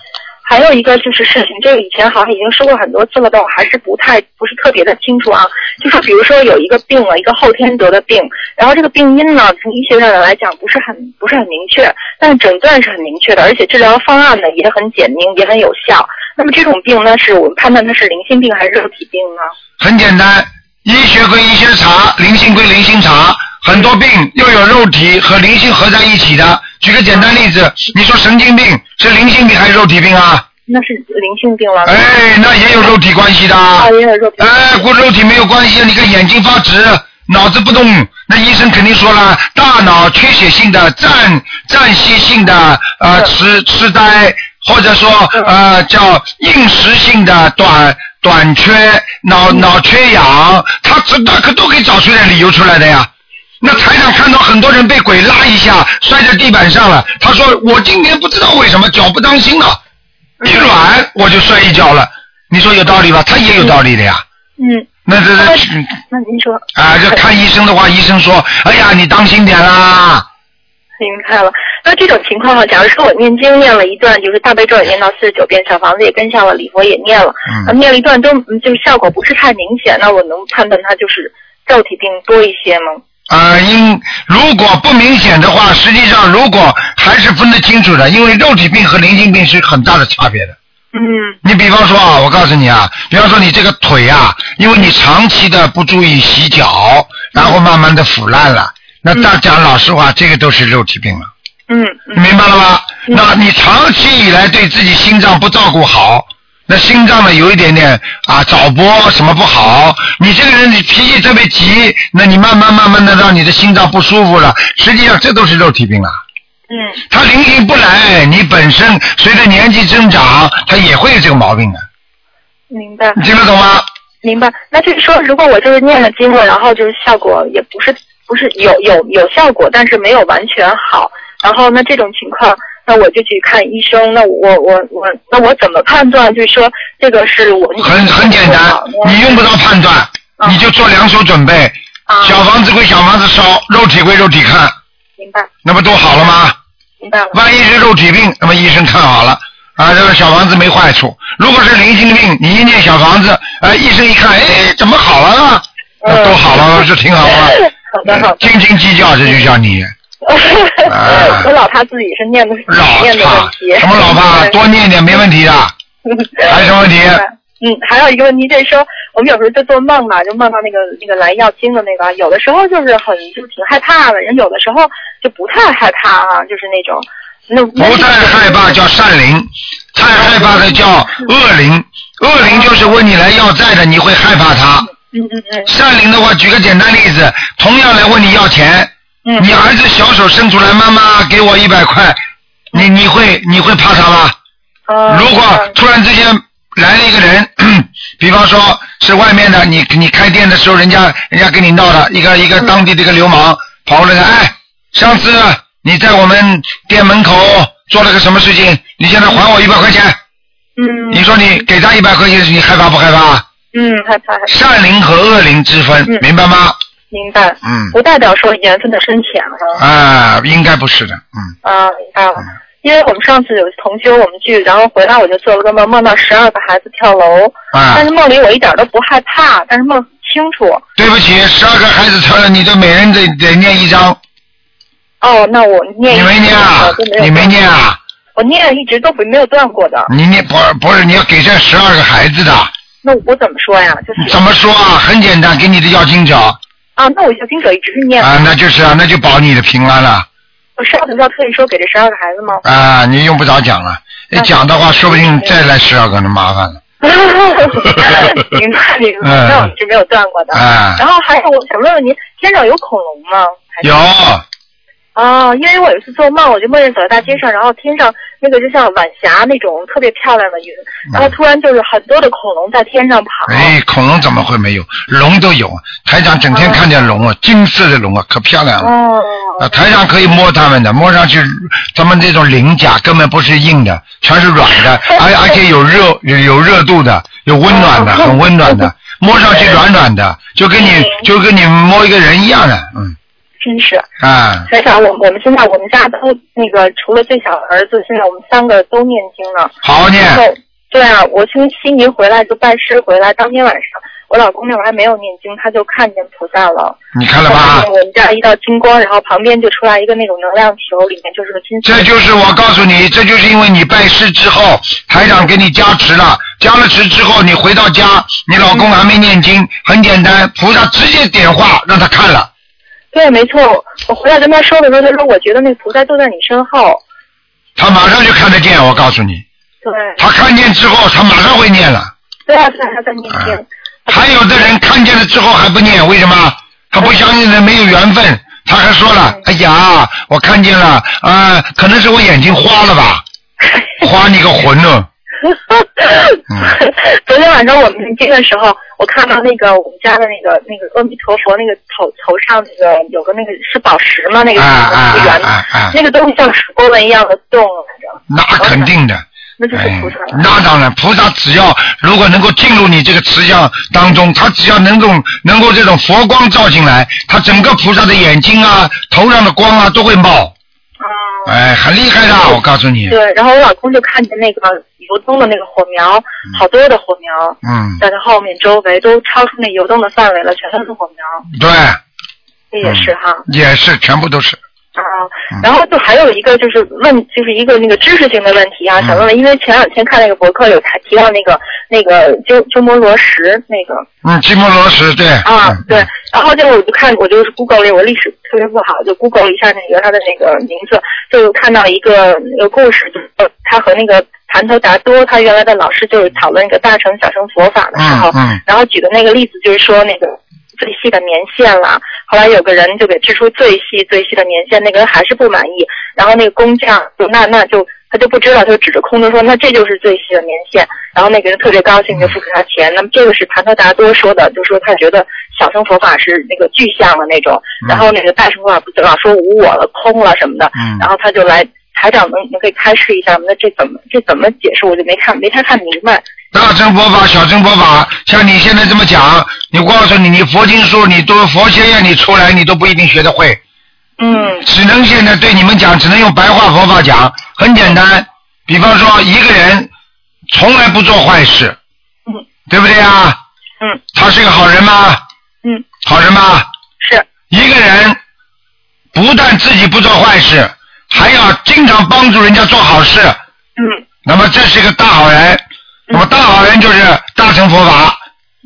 还有一个就是事情，这个以前好像已经说过很多次了，但我还是不太不是特别的清楚啊。就是比如说有一个病了，一个后天得的病，然后这个病因呢，从医学上来讲不是很不是很明确，但诊断是很明确的，而且治疗方案呢也很简明，也很有效。那么这种病呢，是我们判断它是灵性病还是肉体病呢？很简单，医学归医学查，灵性归灵性查。很多病又有肉体和灵性合在一起的。举个简单例子，你说神经病是灵性病还是肉体病啊？那是灵性病了。哎，那也有肉体关系的。啊，也有肉体。哎，跟肉体没有关系，你看眼睛发直，脑子不动，那医生肯定说了，大脑缺血性的暂暂息性的呃痴痴呆，或者说呃叫应时性的短短缺脑脑缺氧，他这他可都可以找出点理由出来的呀。那台长看到很多人被鬼拉一下摔在地板上了，他说我今天不知道为什么脚不当心了，一软我就摔一跤了。你说有道理吧？他也有道理的呀。嗯。那这这那您说。啊，这看医生的话，医生说，哎呀，你当心点啦。明白了。那这种情况哈，假如说我念经念了一段，就是大悲咒也念到四十九遍，小房子也跟上了，礼佛也念了，嗯啊念了一段都嗯就是效果不是太明显，那我能判断它就是肉体病多一些吗？啊，因如果不明显的话，实际上如果还是分得清楚的，因为肉体病和灵性病是很大的差别的。嗯。你比方说啊，我告诉你啊，比方说你这个腿啊，因为你长期的不注意洗脚，然后慢慢的腐烂了，那大讲老实话，这个都是肉体病了。嗯。你明白了吗？那你长期以来对自己心脏不照顾好，那心脏呢有一点点啊早搏什么不好，你这个人你脾气特别急，那你慢慢慢慢的让你的心脏不舒服了，实际上这都是肉体病啊。嗯。他灵性不来，你本身随着年纪增长，他也会有这个毛病的。明白。你听得懂吗？明白。那就是说，如果我就是念了经了，然后就是效果也不是不是有有有效果，但是没有完全好，然后那这种情况，那我就去看医生。那我我我那我怎么判断？就是说这个是我很很简单，你用不着判断，你就做两手准备。小房子归小房子烧，肉体归肉体看，明白那不都好了吗？明白了。万一是肉体病，那么医生看好了啊，这个小房子没坏处。如果是灵性病，你一念小房子，呃，医生一看，哎，怎么好了呢？那都好了，就挺好了。好的好的。斤斤计较，这就叫你 我老怕自己是念的念的问题。什么老怕，多念点没问题的。还有什么问题？嗯，还有一个问题就是说，我们有时候就做梦嘛，就梦到那个那个来要经的那个，有的时候就是很就挺害怕的，人有的时候就不太害怕啊，就是那种那不太害怕叫善灵，太害怕的叫恶灵。恶灵就是问你来要债的，你会害怕他。嗯嗯嗯。善灵的话，举个简单例子，同样来问你要钱，嗯你儿子小手伸出来，妈妈给我一百块，你你会你会怕他吗？哦如果突然之间来了一个人，比方说是外面的，你你开店的时候，人家人家跟你闹的一个一个当地的一个流氓跑过来，哎，上次你在我们店门口做了个什么事情？你现在还我一百块钱。嗯你说你给他一百块钱，你害怕不害怕？嗯，害怕害怕。善灵和恶灵之分，嗯明白吗？明白。嗯不代表说缘分的深浅哈。啊，应该不是的，嗯。啊，明白了。因为我们上次有同修我们去，然后回来我就做了个梦，梦到十二个孩子跳楼，啊但是梦里我一点都不害怕，但是梦很清楚。对不起，十二个孩子跳了，你这每人得得念一张，哦，那我念一你没念啊没？你没念啊？我念一直都不没有断过的。你念不不是你要给这十二个孩子的，那我怎么说呀？就是怎么说啊？很简单，给你的要经者啊，那我就经者一直是念。啊，那就是啊，那就保你的平安了我上次要特意说给这十二个孩子吗？啊，你用不着讲了，一讲的话，说不定再来十二个，那麻烦了。明 白明白，嗯那我一直没有断过的。啊然后还有，我想问问您，天上有恐龙吗？有啊，因为我有一次做梦，我就梦见走在大街上，然后天上那个就像晚霞那种特别漂亮的云，然后突然就是很多的恐龙在天上跑。哎，恐龙怎么会没有？龙都有，台长整天看见龙啊，金色的龙啊，可漂亮了。哦。啊，台上可以摸它们的，摸上去，它们这种鳞甲根本不是硬的，全是软的，而而且有热有有热度的，有温暖的，很温暖的，摸上去软软的，就跟你就跟你摸一个人一样的，嗯真是。啊，台长，我我们现在我们家都那个，除了最小的儿子，现在我们三个都念经了。好好念然后对啊，我从悉尼回来就拜师回来，当天晚上我老公那会儿还没有念经，他就看见菩萨了。你看了吧？我们家一道金光，然后旁边就出来一个那种能量球，里面就是个金。这就是我告诉你，这就是因为你拜师之后，台长给你加持了，加了持之后，你回到家，你老公还没念经，很简单，菩萨直接点化让他看了。对，没错。我回来跟他说的时候，他说我觉得那菩萨就在你身后。他马上就看得见，我告诉你，对。他看见之后，他马上会念了。对啊，对啊，他在念经。还有的人看见了之后还不念，为什么？他不相信人没有缘分，他还说了：“哎呀，我看见了啊、可能是我眼睛花了吧，花你个魂呢！昨天晚上我们念经的时候，我看到那个我们家的那个那个阿弥陀佛那个头头上那个有个那个是宝石吗？那个圆的，啊啊那个东西像水波纹一样的动了，那肯定的。那就是菩萨。那当然，菩萨只要如果能够进入你这个慈像当中，他只要能够能够这种佛光照进来，他整个菩萨的眼睛啊、头上的光啊都会冒。哎，很厉害的，我告诉你。对，然后我老公就看见那个油灯的那个火苗，好多的火苗，嗯，在他后面周围都超出那油灯的范围了，全都是火苗。对，这也是哈。也是，全部都是。啊，然后就还有一个就是问，就是一个那个知识性的问题啊，想问问，因为前两天看那个博客有提提到那个那个鸠鸠摩罗什那个嗯，鸠摩罗什对。啊，对，然后就我就看我就是 Google 了我历史特别不好，就 Google 一下那个他的那个名字，就看到一个那个故事，就是他和那个盘头达多他原来的老师就是讨论那个大乘小乘佛法的时候，嗯嗯然后举的那个例子就是说那个最细的年限了。后来有个人就给织出最细最细的年限，那个人还是不满意，然后那个工匠就那那就他就不知道，他就指着空中说那这就是最细的年限。然后那个人特别高兴，就付给他钱。那么这个是盘头达多说的，就说他觉得小乘佛法是那个具象的那种，然后那个大乘佛法不老说无我了、空了什么的，嗯然后他就来。台长能能可以开示一下吗？那这怎么这怎么解释？我就没看没太看明白。大乘佛法、小乘佛法，像你现在这么讲，你我告诉你，你佛经书，你都佛学院，你出来你都不一定学得会。嗯。只能现在对你们讲，只能用白话佛法讲，很简单。比方说，一个人从来不做坏事，嗯，对不对啊？嗯。他是个好人吗？嗯。好人吗？是。一个人不但自己不做坏事，还要经常帮助人家做好事。嗯。那么这是一个大好人。那么大好人就是大乘佛法。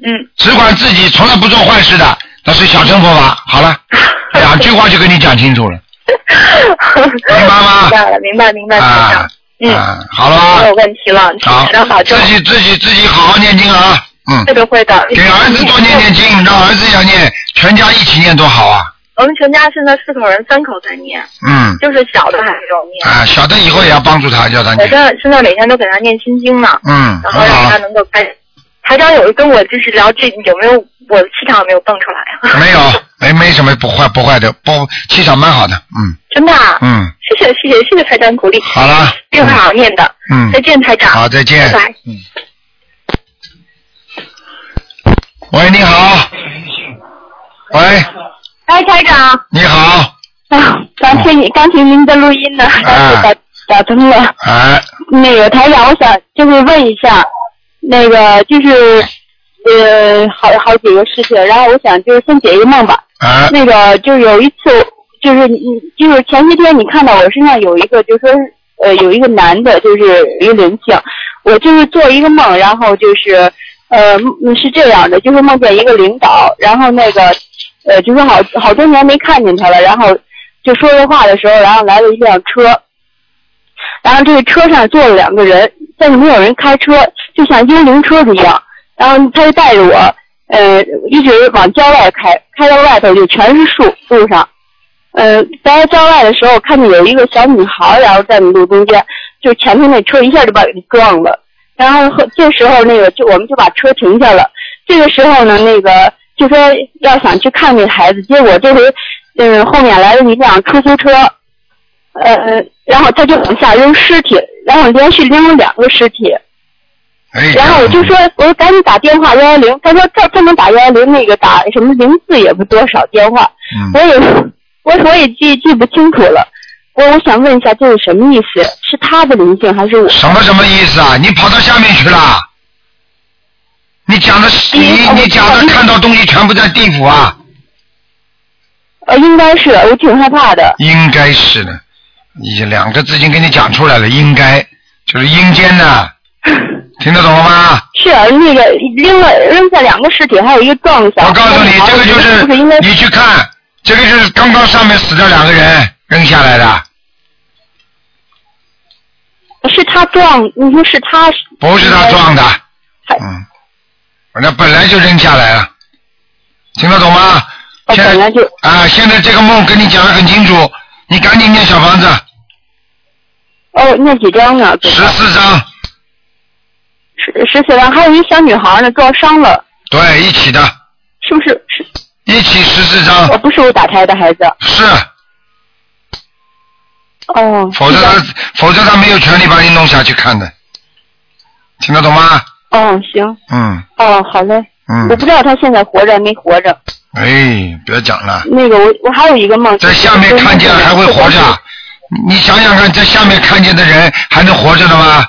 嗯。只管自己从来不做坏事的，那是小乘佛法。好了，两句话就跟你讲清楚了。明白吗？明白了，明白明白。啊嗯，啊，好了吧没有问题了，好自。己自己自己好好念经啊。嗯。会的会的。给儿子多念念经，让儿子要念，全家一起念多好啊！我们全家现在四口人，三口在念，嗯，就是小的还没有念。啊，小的以后也要帮助他，叫他我念。这现在每天都给他念心经呢，嗯，然后让他。能够开。台长有跟我就是聊这有没有我的气场有没有蹦出来啊？没有，没没什么不坏不坏的，不气场蛮好的，嗯真的啊？嗯，谢谢谢谢谢谢台长鼓励。好了，一会儿好好念的。嗯再见，台长。好，再见。拜拜。嗯。喂，你好。喂，哎，台长，你好。啊，刚听你刚听您的录音呢，打打通了。哎，那个台长，我想就是问一下，那个就是呃，好好几个事情，然后我想就是先解一个梦吧。啊，那个就是有一次，就是你就是前些天你看到我身上有一个，就说呃有一个男的，就是一个灵性，我就是做一个梦，然后就是呃是这样的，就是梦见一个领导，然后那个呃就是好好多年没看见他了，然后就说这话的时候，然后来了一辆车，然后这个车上坐了两个人，但是没有人开车，就像幽灵车一样，然后他就带着我，呃，一直往郊外开，开到外头就全是树，路上，呃，在郊外的时候看见有一个小女孩，然后在路中间，就前头那车一下就把给撞了，然后后这时候那个就我们就把车停下了，这个时候呢，那个就说要想去看那孩子，结果这回，嗯，后面来了一辆出租车，呃，然后他就往下扔尸体，然后连续扔了两个尸体。哎，然后我就说，我说赶紧打电话幺幺零，他说这不能打幺幺零，那个打什么零四也不多少电话，嗯我也我我也记记不清楚了。我我想问一下，这是什么意思？是他的灵性还是我？什么什么意思啊？你跑到下面去了？你讲的是你你讲的看到东西全部在地府啊？呃，应该是，我挺害怕的。应该是的，你两个字已经给你讲出来了，应该就是阴间的，听得懂了吗？是啊，那个扔了扔下两个尸体，还有一个撞了小。我告诉你，这个就是是你去看，这个就是刚刚上面死掉两个人扔下来的，是他撞，你说是他？不是他撞的。还嗯，那本来就扔下来了，听得懂吗？哦，现在本来就啊，现在这个梦跟你讲的很清楚，你赶紧念小房子，哦，念几张呢？十四张，十十四张，还有一小女孩呢，撞伤了，对，一起的，是不是？是一起十四张哦，，不是我打胎的孩子。是，哦。否则他否则他没有权利把你弄下去看的，听得懂吗？哦，行。嗯哦，好嘞。嗯我，不知道他现在活着没活着。哎，别讲了，那个我我还有一个梦，在下面看见还会活着，你想想看，在下面看见的人还能活着的吗？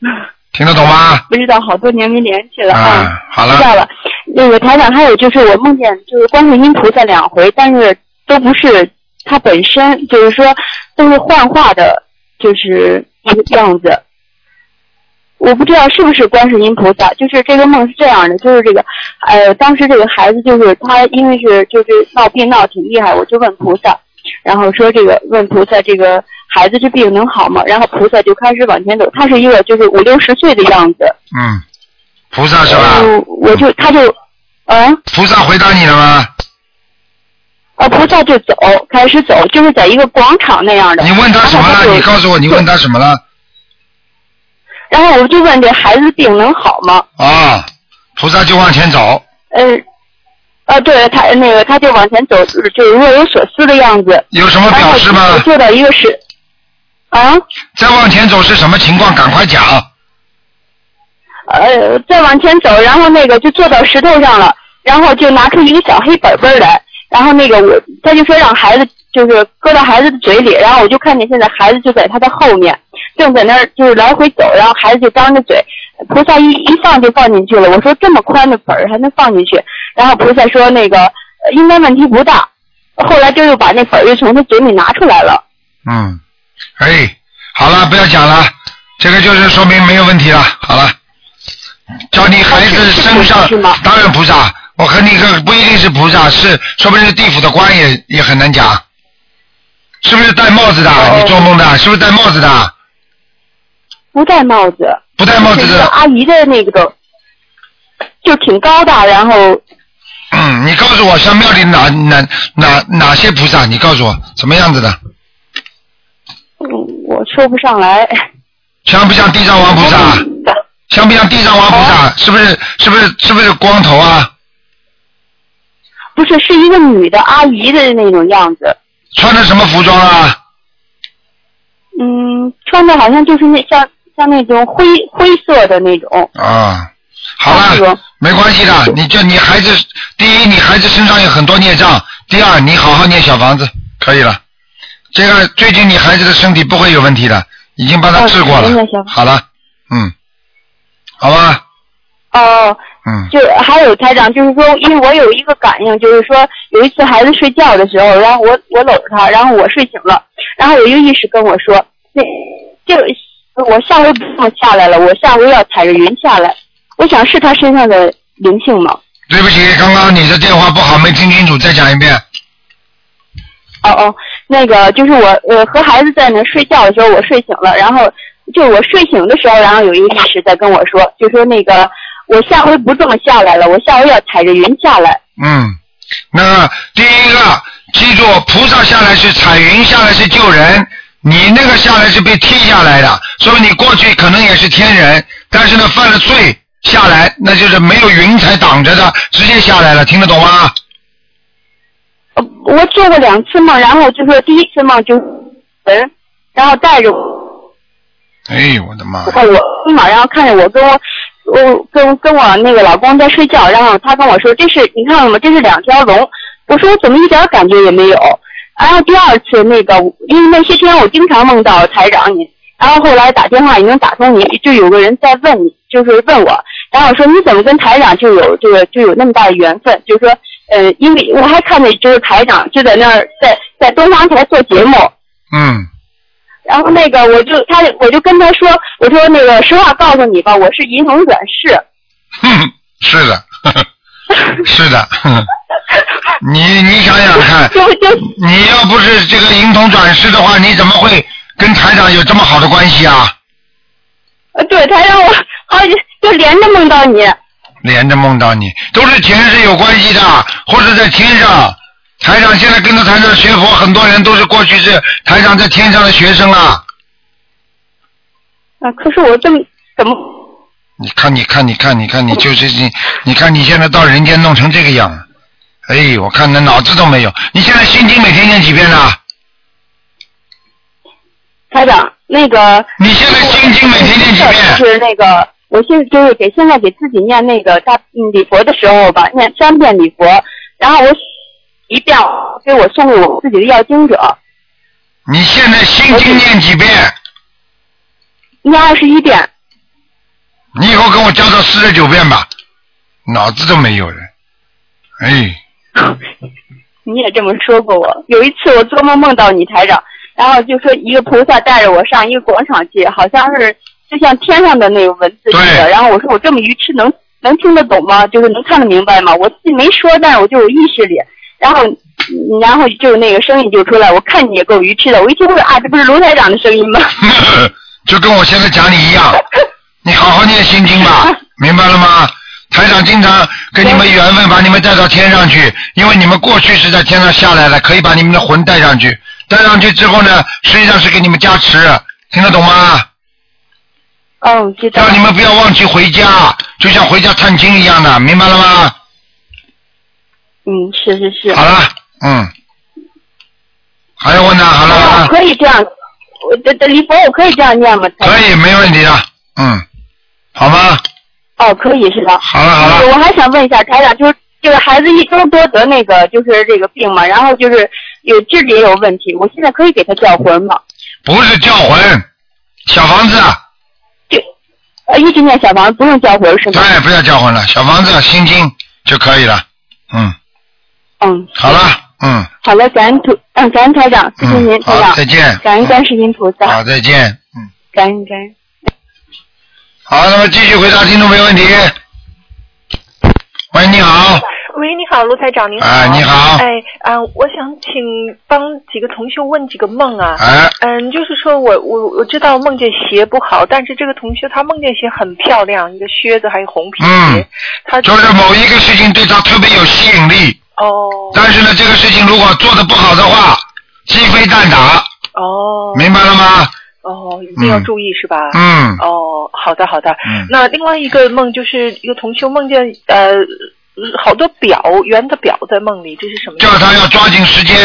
听得懂吗？不知道好多年没联系了啊，好了知，道了。那个台长，还有就是我梦见就是观世音菩萨两回，但是都不是他本身，就是说都是幻化的，就是一个样子。我不知道是不是观世音菩萨，就是这个梦是这样的，就是这个，呃，当时这个孩子就是他，因为是就是闹病闹挺厉害，我就问菩萨，然后说这个问菩萨这个孩子这病能好吗？然后菩萨就开始往前走，他是一个就是五六十岁的样子，嗯，菩萨是吧？嗯，我就他就，嗯，菩萨回答你了吗？呃，菩萨就走，开始走，就是在一个广场那样的。你问他什么了？你告诉我，你问他什么了？然后我就问这孩子病能好吗？啊，菩萨就往前走，呃，呃，对他那个他就往前走，就是若有所思的样子。有什么表示吗我？做到一个是，啊，再往前走是什么情况？赶快讲。呃，再往前走，然后那个就坐到石头上了，然后就拿出一个小黑本本来，然后那个我他就说让孩子就是搁到孩子的嘴里，然后我就看见现在孩子就在他的后面，正在那儿就是来回走，然后孩子就张着嘴，菩萨一一放就放进去了。我说这么宽的本儿还能放进去？然后菩萨说那个呃应该问题不大，后来就又把那本儿又从他嘴里拿出来了。嗯，哎，好了，不要讲了，这个就是说明没有问题了。好了，叫你孩子身上当然菩萨，我和你个不一定是菩萨，是说不定是地府的官也也很难讲，是不是戴帽子的？哦你做梦的，是不是戴帽子的？不戴帽子，不戴帽子的，阿姨的那个，就挺高大，然后嗯，你告诉我，像庙里哪哪哪哪些菩萨？你告诉我什么样子的？嗯，我说不上来。像不像地藏王菩萨？像不像地藏王菩萨？是不是是不是是不是光头啊？不是，是一个女的阿姨的那种样子。穿的什么服装啊？嗯，穿的好像就是那像像那种灰灰色的那种。啊，好了，没关系的。你就你孩子，第一，你孩子身上有很多孽障；第二，你好好念小房子，可以了。这个最近你孩子的身体不会有问题的，已经帮他治过了。好了，嗯，好吧，哦，嗯，就还有台长，就是说，因为我有一个感应，就是说有一次孩子睡觉的时候，然后我我搂着他，然后我睡醒了，然后有一个意识跟我说，那就我下回不用下来了，我下回要踩着云下来。我想是他身上的灵性吗？对不起，刚刚你的电话不好，没听清楚，再讲一遍。哦哦，那个就是我呃和孩子在那睡觉的时候，我睡醒了，然后就我睡醒的时候，然后有一个意识在跟我说，就说那个我下回不这么下来了，我下回要踩着云下来。嗯，那第一个记住，菩萨下来是踩云下来是救人，你那个下来是被踢下来的，所以你过去可能也是天人，但是呢犯了罪下来，那就是没有云彩挡着的，直接下来了，听得懂吗？呃我做过两次梦，然后就是第一次梦就人，然后带着我哎，我的妈！我立马然后看见我跟我我跟跟我那个老公在睡觉，然后他跟我说这是你看了吗？这是两条龙。我说我怎么一点感觉也没有。然后第二次那个，因为那些天我经常梦到台长你，然后后来打电话已经打通你，就有个人在问你，就是问我，然后我说你怎么跟台长就有这个就有那么大的缘分？就是说，呃，因为我还看见就是台长就在那儿在在东方台做节目，嗯，然后那个我就他我就跟他说，我说那个实话告诉你吧，我是银童转世。哼，是的，呵 呵是的，你你想想看，你要不是这个银童转世的话，你怎么会跟台长有这么好的关系啊？呃，对，他让我好几就连着梦到你。连着梦到你，都是前世有关系的，或者在天上。台长现在跟着台长学佛，很多人都是过去是台长在天上的学生啊。啊，可是我这么怎么？你看，你看，你看，你看，你就是你，你看你现在到人间弄成这个样，哎，我看那脑子都没有。你现在心经每天念几遍呢？台长，那个你现在心经每天念几遍？就是那个，我现在就是给现在给自己念那个大嗯礼佛的时候吧，念三遍礼佛，然后我一遍给我送给我自己的要经者，你现在心经念几遍？念二十一遍。你以后跟我教到四十九遍吧，脑子都没有了。哎，你也这么说过我。有一次我做梦梦到你台长，然后就说一个菩萨带着我上一个广场去，好像是就像天上的那个文字似的。然后我说我这么愚痴能能听得懂吗？就是能看得明白吗？我自己没说，但是我就有意识里，然后嗯然后就那个声音就出来。我看你也够愚痴的，我一听我说啊，这不是卢台长的声音吗？就跟我现在讲你一样，你好好念心经吧，明白了吗？台长经常跟你们缘分，把你们带到天上去，因为你们过去是在天上下来的，可以把你们的魂带上去。带上去之后呢，实际上是给你们加持，听得懂吗？哦，知道。让你们不要忘记回家，就像回家探亲一样的，明白了吗？嗯，是是是。好了，嗯。还有问呢？好了。可以这样，我这这礼佛我可以这样念吗？可以，没问题的，嗯，好吗？哦，可以是吧？好了好了。我还想问一下台长，就是这个孩子一周多得那个就是这个病嘛，然后就是有智力也有问题，我现在可以给他叫魂吗？不是叫魂，小房子。啊呃，一直念小房子不用叫魂是吗？对，不要叫魂了，小房子心经就可以了，嗯，嗯，好了，嗯，好了，感恩土，嗯，感恩台长，谢谢您，台长，再见感恩观世音菩萨，好，再见。嗯感恩感恩。好，那么继续回答听众没问题。喂，你好，喂，你好，卢台长，您好。哎你好哎啊、我想请帮几个同学问几个梦啊。哎嗯，就是说我我我知道梦见鞋不好，但是这个同学他梦见鞋很漂亮，一个靴子还有红皮鞋。嗯，他就是某一个事情对他特别有吸引力，哦但是呢，这个事情如果做的不好的话，鸡飞蛋打，哦。明白了吗？哦，一定要注意、是吧？嗯哦，好的好的。嗯那另外一个梦就是一个同修梦见呃呃好多表圆的表在梦里，这是什么？叫他要抓紧时间，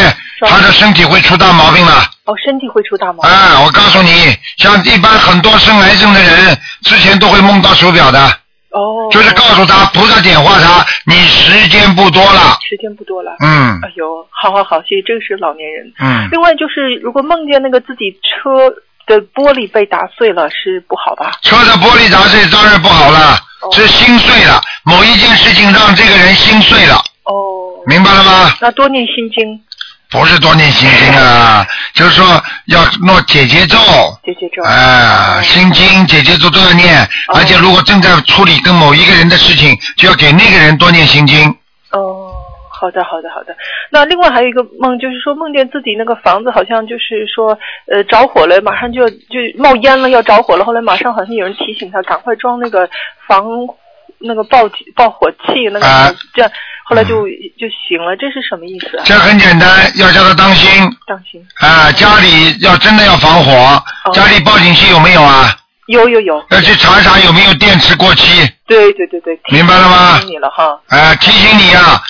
他的身体会出大毛病了。哦，身体会出大毛病。啊，我告诉你，像一般很多生癌症的人，之前都会梦到手表的。哦。就是告诉他，菩萨点化他，你时间不多了。时间不多了。嗯哎呦，好好好，谢谢，这个是老年人。嗯，另外就是，如果梦见那个自己车的玻璃被打碎了，是不好吧？车的玻璃砸碎当然不好了，哦是心碎了，某一件事情让这个人心碎了。哦。明白了吗？那多念心经，不是多念心经啊，就是说要弄解结咒。解结咒。啊，心经、解结咒都要念，而且如果正在处理跟某一个人的事情，就要给那个人多念心经。哦，好的，好的，好的。那另外还有一个梦，就是说梦见自己那个房子好像就是说呃着火了，马上就要就冒烟了，要着火了。后来马上好像有人提醒他赶快装那个防那个爆爆火器，那个、啊这样，后来就就醒了。这是什么意思啊？这很简单，要叫他当心当心。啊！家里要真的要防火，家里报警器有没有啊？有有有。要去查查有没有电池过期。对对对对。明白了吗提醒你了哈。啊，提醒你呀，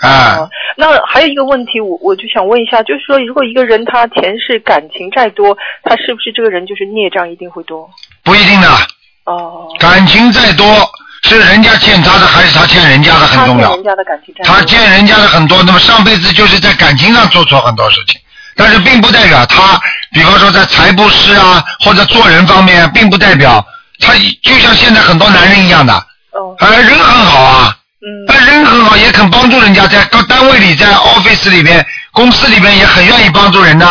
啊，那还有一个问题，我我就想问一下，就是说，如果一个人他前世感情再多，他是不是这个人就是孽障一定会多？不一定的。哦。感情再多，是人家欠他的还是他欠人家的很重要他欠人。家的感情债。他欠人家的很多，那么上辈子就是在感情上做错很多事情，但是并不代表他，比方说在财布施啊，或者做人方面，并不代表他就像现在很多男人一样的，哦，呃，人很好啊，嗯，人很好，也肯帮助人家，在到单位里，在 office 里边，公司里边也很愿意帮助人的。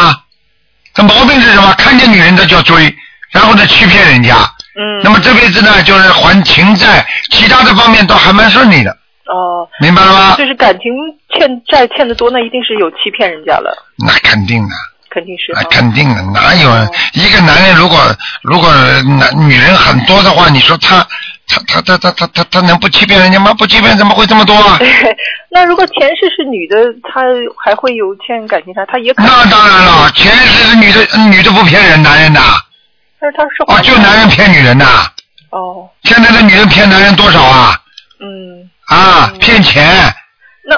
他毛病是什么？看见女人他就要追，然后呢欺骗人家。嗯。那么这辈子呢，就是还情债，其他的方面都还蛮顺利的。哦。明白了吗就是感情欠债欠的多，那一定是有欺骗人家了，那肯定的。肯定是。那，肯定的，哪有人一个男人如果如果男女人很多的话，你说他他他他他他他他能不欺骗人家吗？不欺骗怎么会这么多啊？那如果前世是女的，他还会有欠感情债，他也可能。那当然了，前世是女的，女的不骗人，男人的但是他是哦，就男人骗女人呐。哦。现在的女人骗男人多少啊？嗯。啊，骗钱，那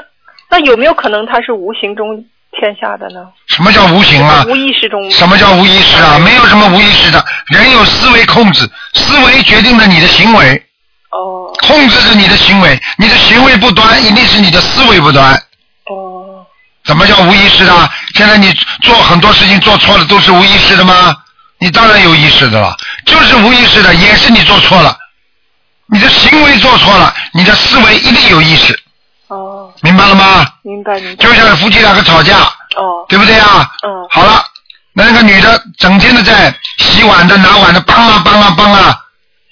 那有没有可能他是无形中欠下的呢？什么叫无形啊？无意识中。什么叫无意识啊？没有什么无意识的，人有思维控制，思维决定了你的行为。哦。控制着你的行为，你的行为不端，一定是你的思维不端。哦。怎么叫无意识的？现在你做很多事情做错了，都是无意识的吗？你当然有意识的了，就是无意识的，也是你做错了。你的行为做错了，你的思维一定有意识。哦。明白了吗？明白明白。就像夫妻两个吵架，哦。对不对啊？嗯。好了，那个女的整天的在洗碗的、拿碗的，帮啊帮啊帮啊。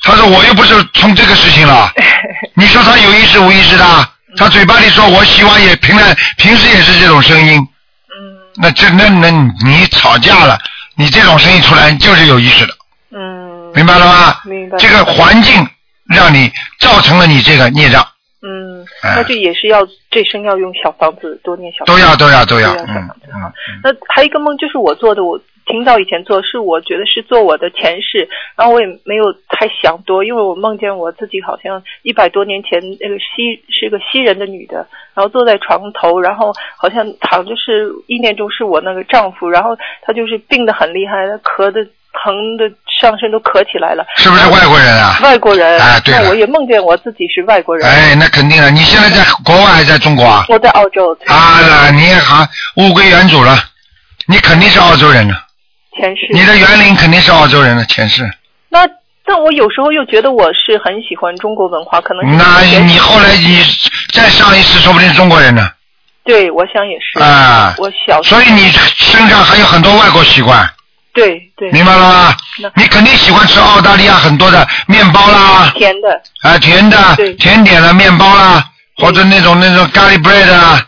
她说我又不是冲这个事情了，你说她有意识无意识的？她嘴巴里说我洗碗也平常平时也是这种声音。嗯。那这那那你吵架了，你这种声音出来就是有意识的。嗯。明白了吗？明白。这个环境让你造成了你这个孽障。嗯，哎那就也是要这生要用小房子，多念小房子。都要都要都要，小嗯。那还有一个梦就是我做的，我挺早以前做，是我觉得是做我的前世，然后我也没有太想多，因为我梦见我自己好像一百多年前那个西是个西人的女的，然后坐在床头，然后好像躺着是意念中是我那个丈夫，然后他就是病得很厉害，他咳的疼的上身都咳起来了。是不是外国人啊？外国人。哎对那我也梦见我自己是外国人。哎，那肯定啊。你现在在国外还是在中国啊？我在澳洲。啊了，你也好物归原主了，你肯定是澳洲人了。前世。你的园林肯定是澳洲人的，前世。那但我有时候又觉得我是很喜欢中国文化，可能那你后来你再上一世，说不定是中国人呢。对，我想也是。啊我小时候所以你身上还有很多外国习惯，对对。明白了吗？你肯定喜欢吃澳大利亚很多的面包啦，甜的。啊，甜的甜点的面包啦，或者那种那种咖喱 bread 啊，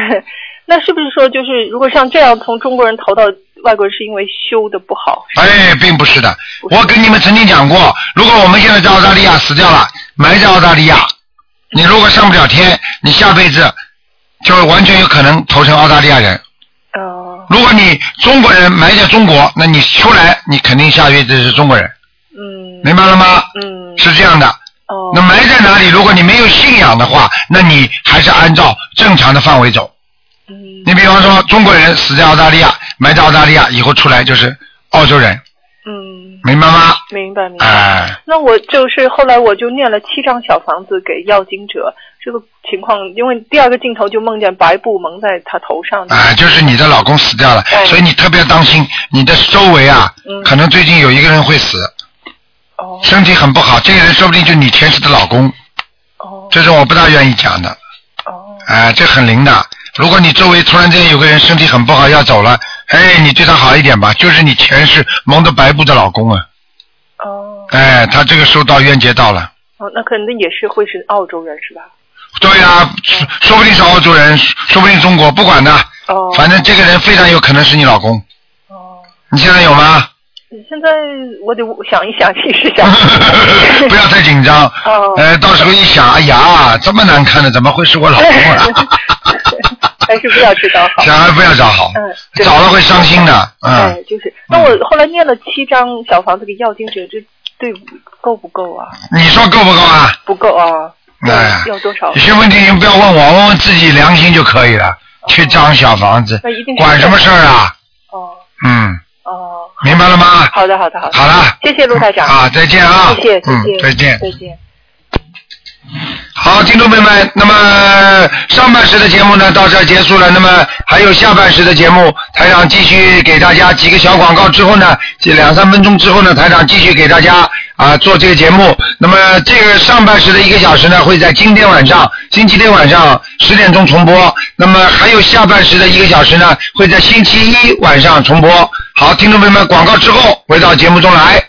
那是不是说，就是如果像这样从中国人投到外国人，是因为修的不好？哎，并不是的。我跟你们曾经讲过，如果我们现在在澳大利亚死掉了，埋在澳大利亚，你如果上不了天，你下辈子就完全有可能投成澳大利亚人。哦。如果你中国人埋在中国，那你出来，你肯定下辈子是中国人。嗯。明白了吗？嗯。是这样的，哦。那埋在哪里？如果你没有信仰的话，那你还是按照正常的范围走。嗯。你比方说，中国人死在澳大利亚，埋在澳大利亚，以后出来就是澳洲人。嗯。明白吗？明白明白。哎。那我就是后来我就念了七张小房子给要经者，这个情况，因为第二个镜头就梦见白布蒙在他头上。哎，就是你的老公死掉了，哎所以你特别要当心你的周围啊，嗯可能最近有一个人会死，哦身体很不好，这个人说不定就是你前世的老公，哦这是我不大愿意讲的，哦哎，这很灵的。如果你周围突然间有个人身体很不好要走了，哎，你对他好一点吧，就是你前世蒙的白布的老公啊，哦哎，他这个时候到冤结到了。哦，那可能也是会是澳洲人是吧？对呀、说说不定是澳洲人，说不定中国，不管的，哦。反正这个人非常有可能是你老公。哦。你现在有吗？现在我得想一想，其实想。不要太紧张。哦。呃，到时候一想，哎呀，这么难看的，怎么会是我老公啊？还是不要去找好。小孩不要找好，嗯，找了会伤心的。哎嗯，，就是。那我后来念了七张小房子给要经者，这对够不够啊？你说够不够啊？不够啊。哎，要多少？有些问题您不要问我，问问自己良心就可以了。去张小房子那一定，是管什么事儿啊？哦嗯，哦。明白了吗？好的，好的，好的。好了，谢谢陆台长。啊再见啊谢谢，再嗯见，再见再见。好，听众朋友们，那么上半时的节目呢到这儿结束了，那么还有下半时的节目，台长继续给大家几个小广告之后呢，这两三分钟之后呢，台长继续给大家啊做这个节目。那么这个上半时的一个小时呢，会在今天晚上，星期天晚上十点钟重播。那么还有下半时的一个小时呢，会在星期一晚上重播。好，听众朋友们，广告之后回到节目中来。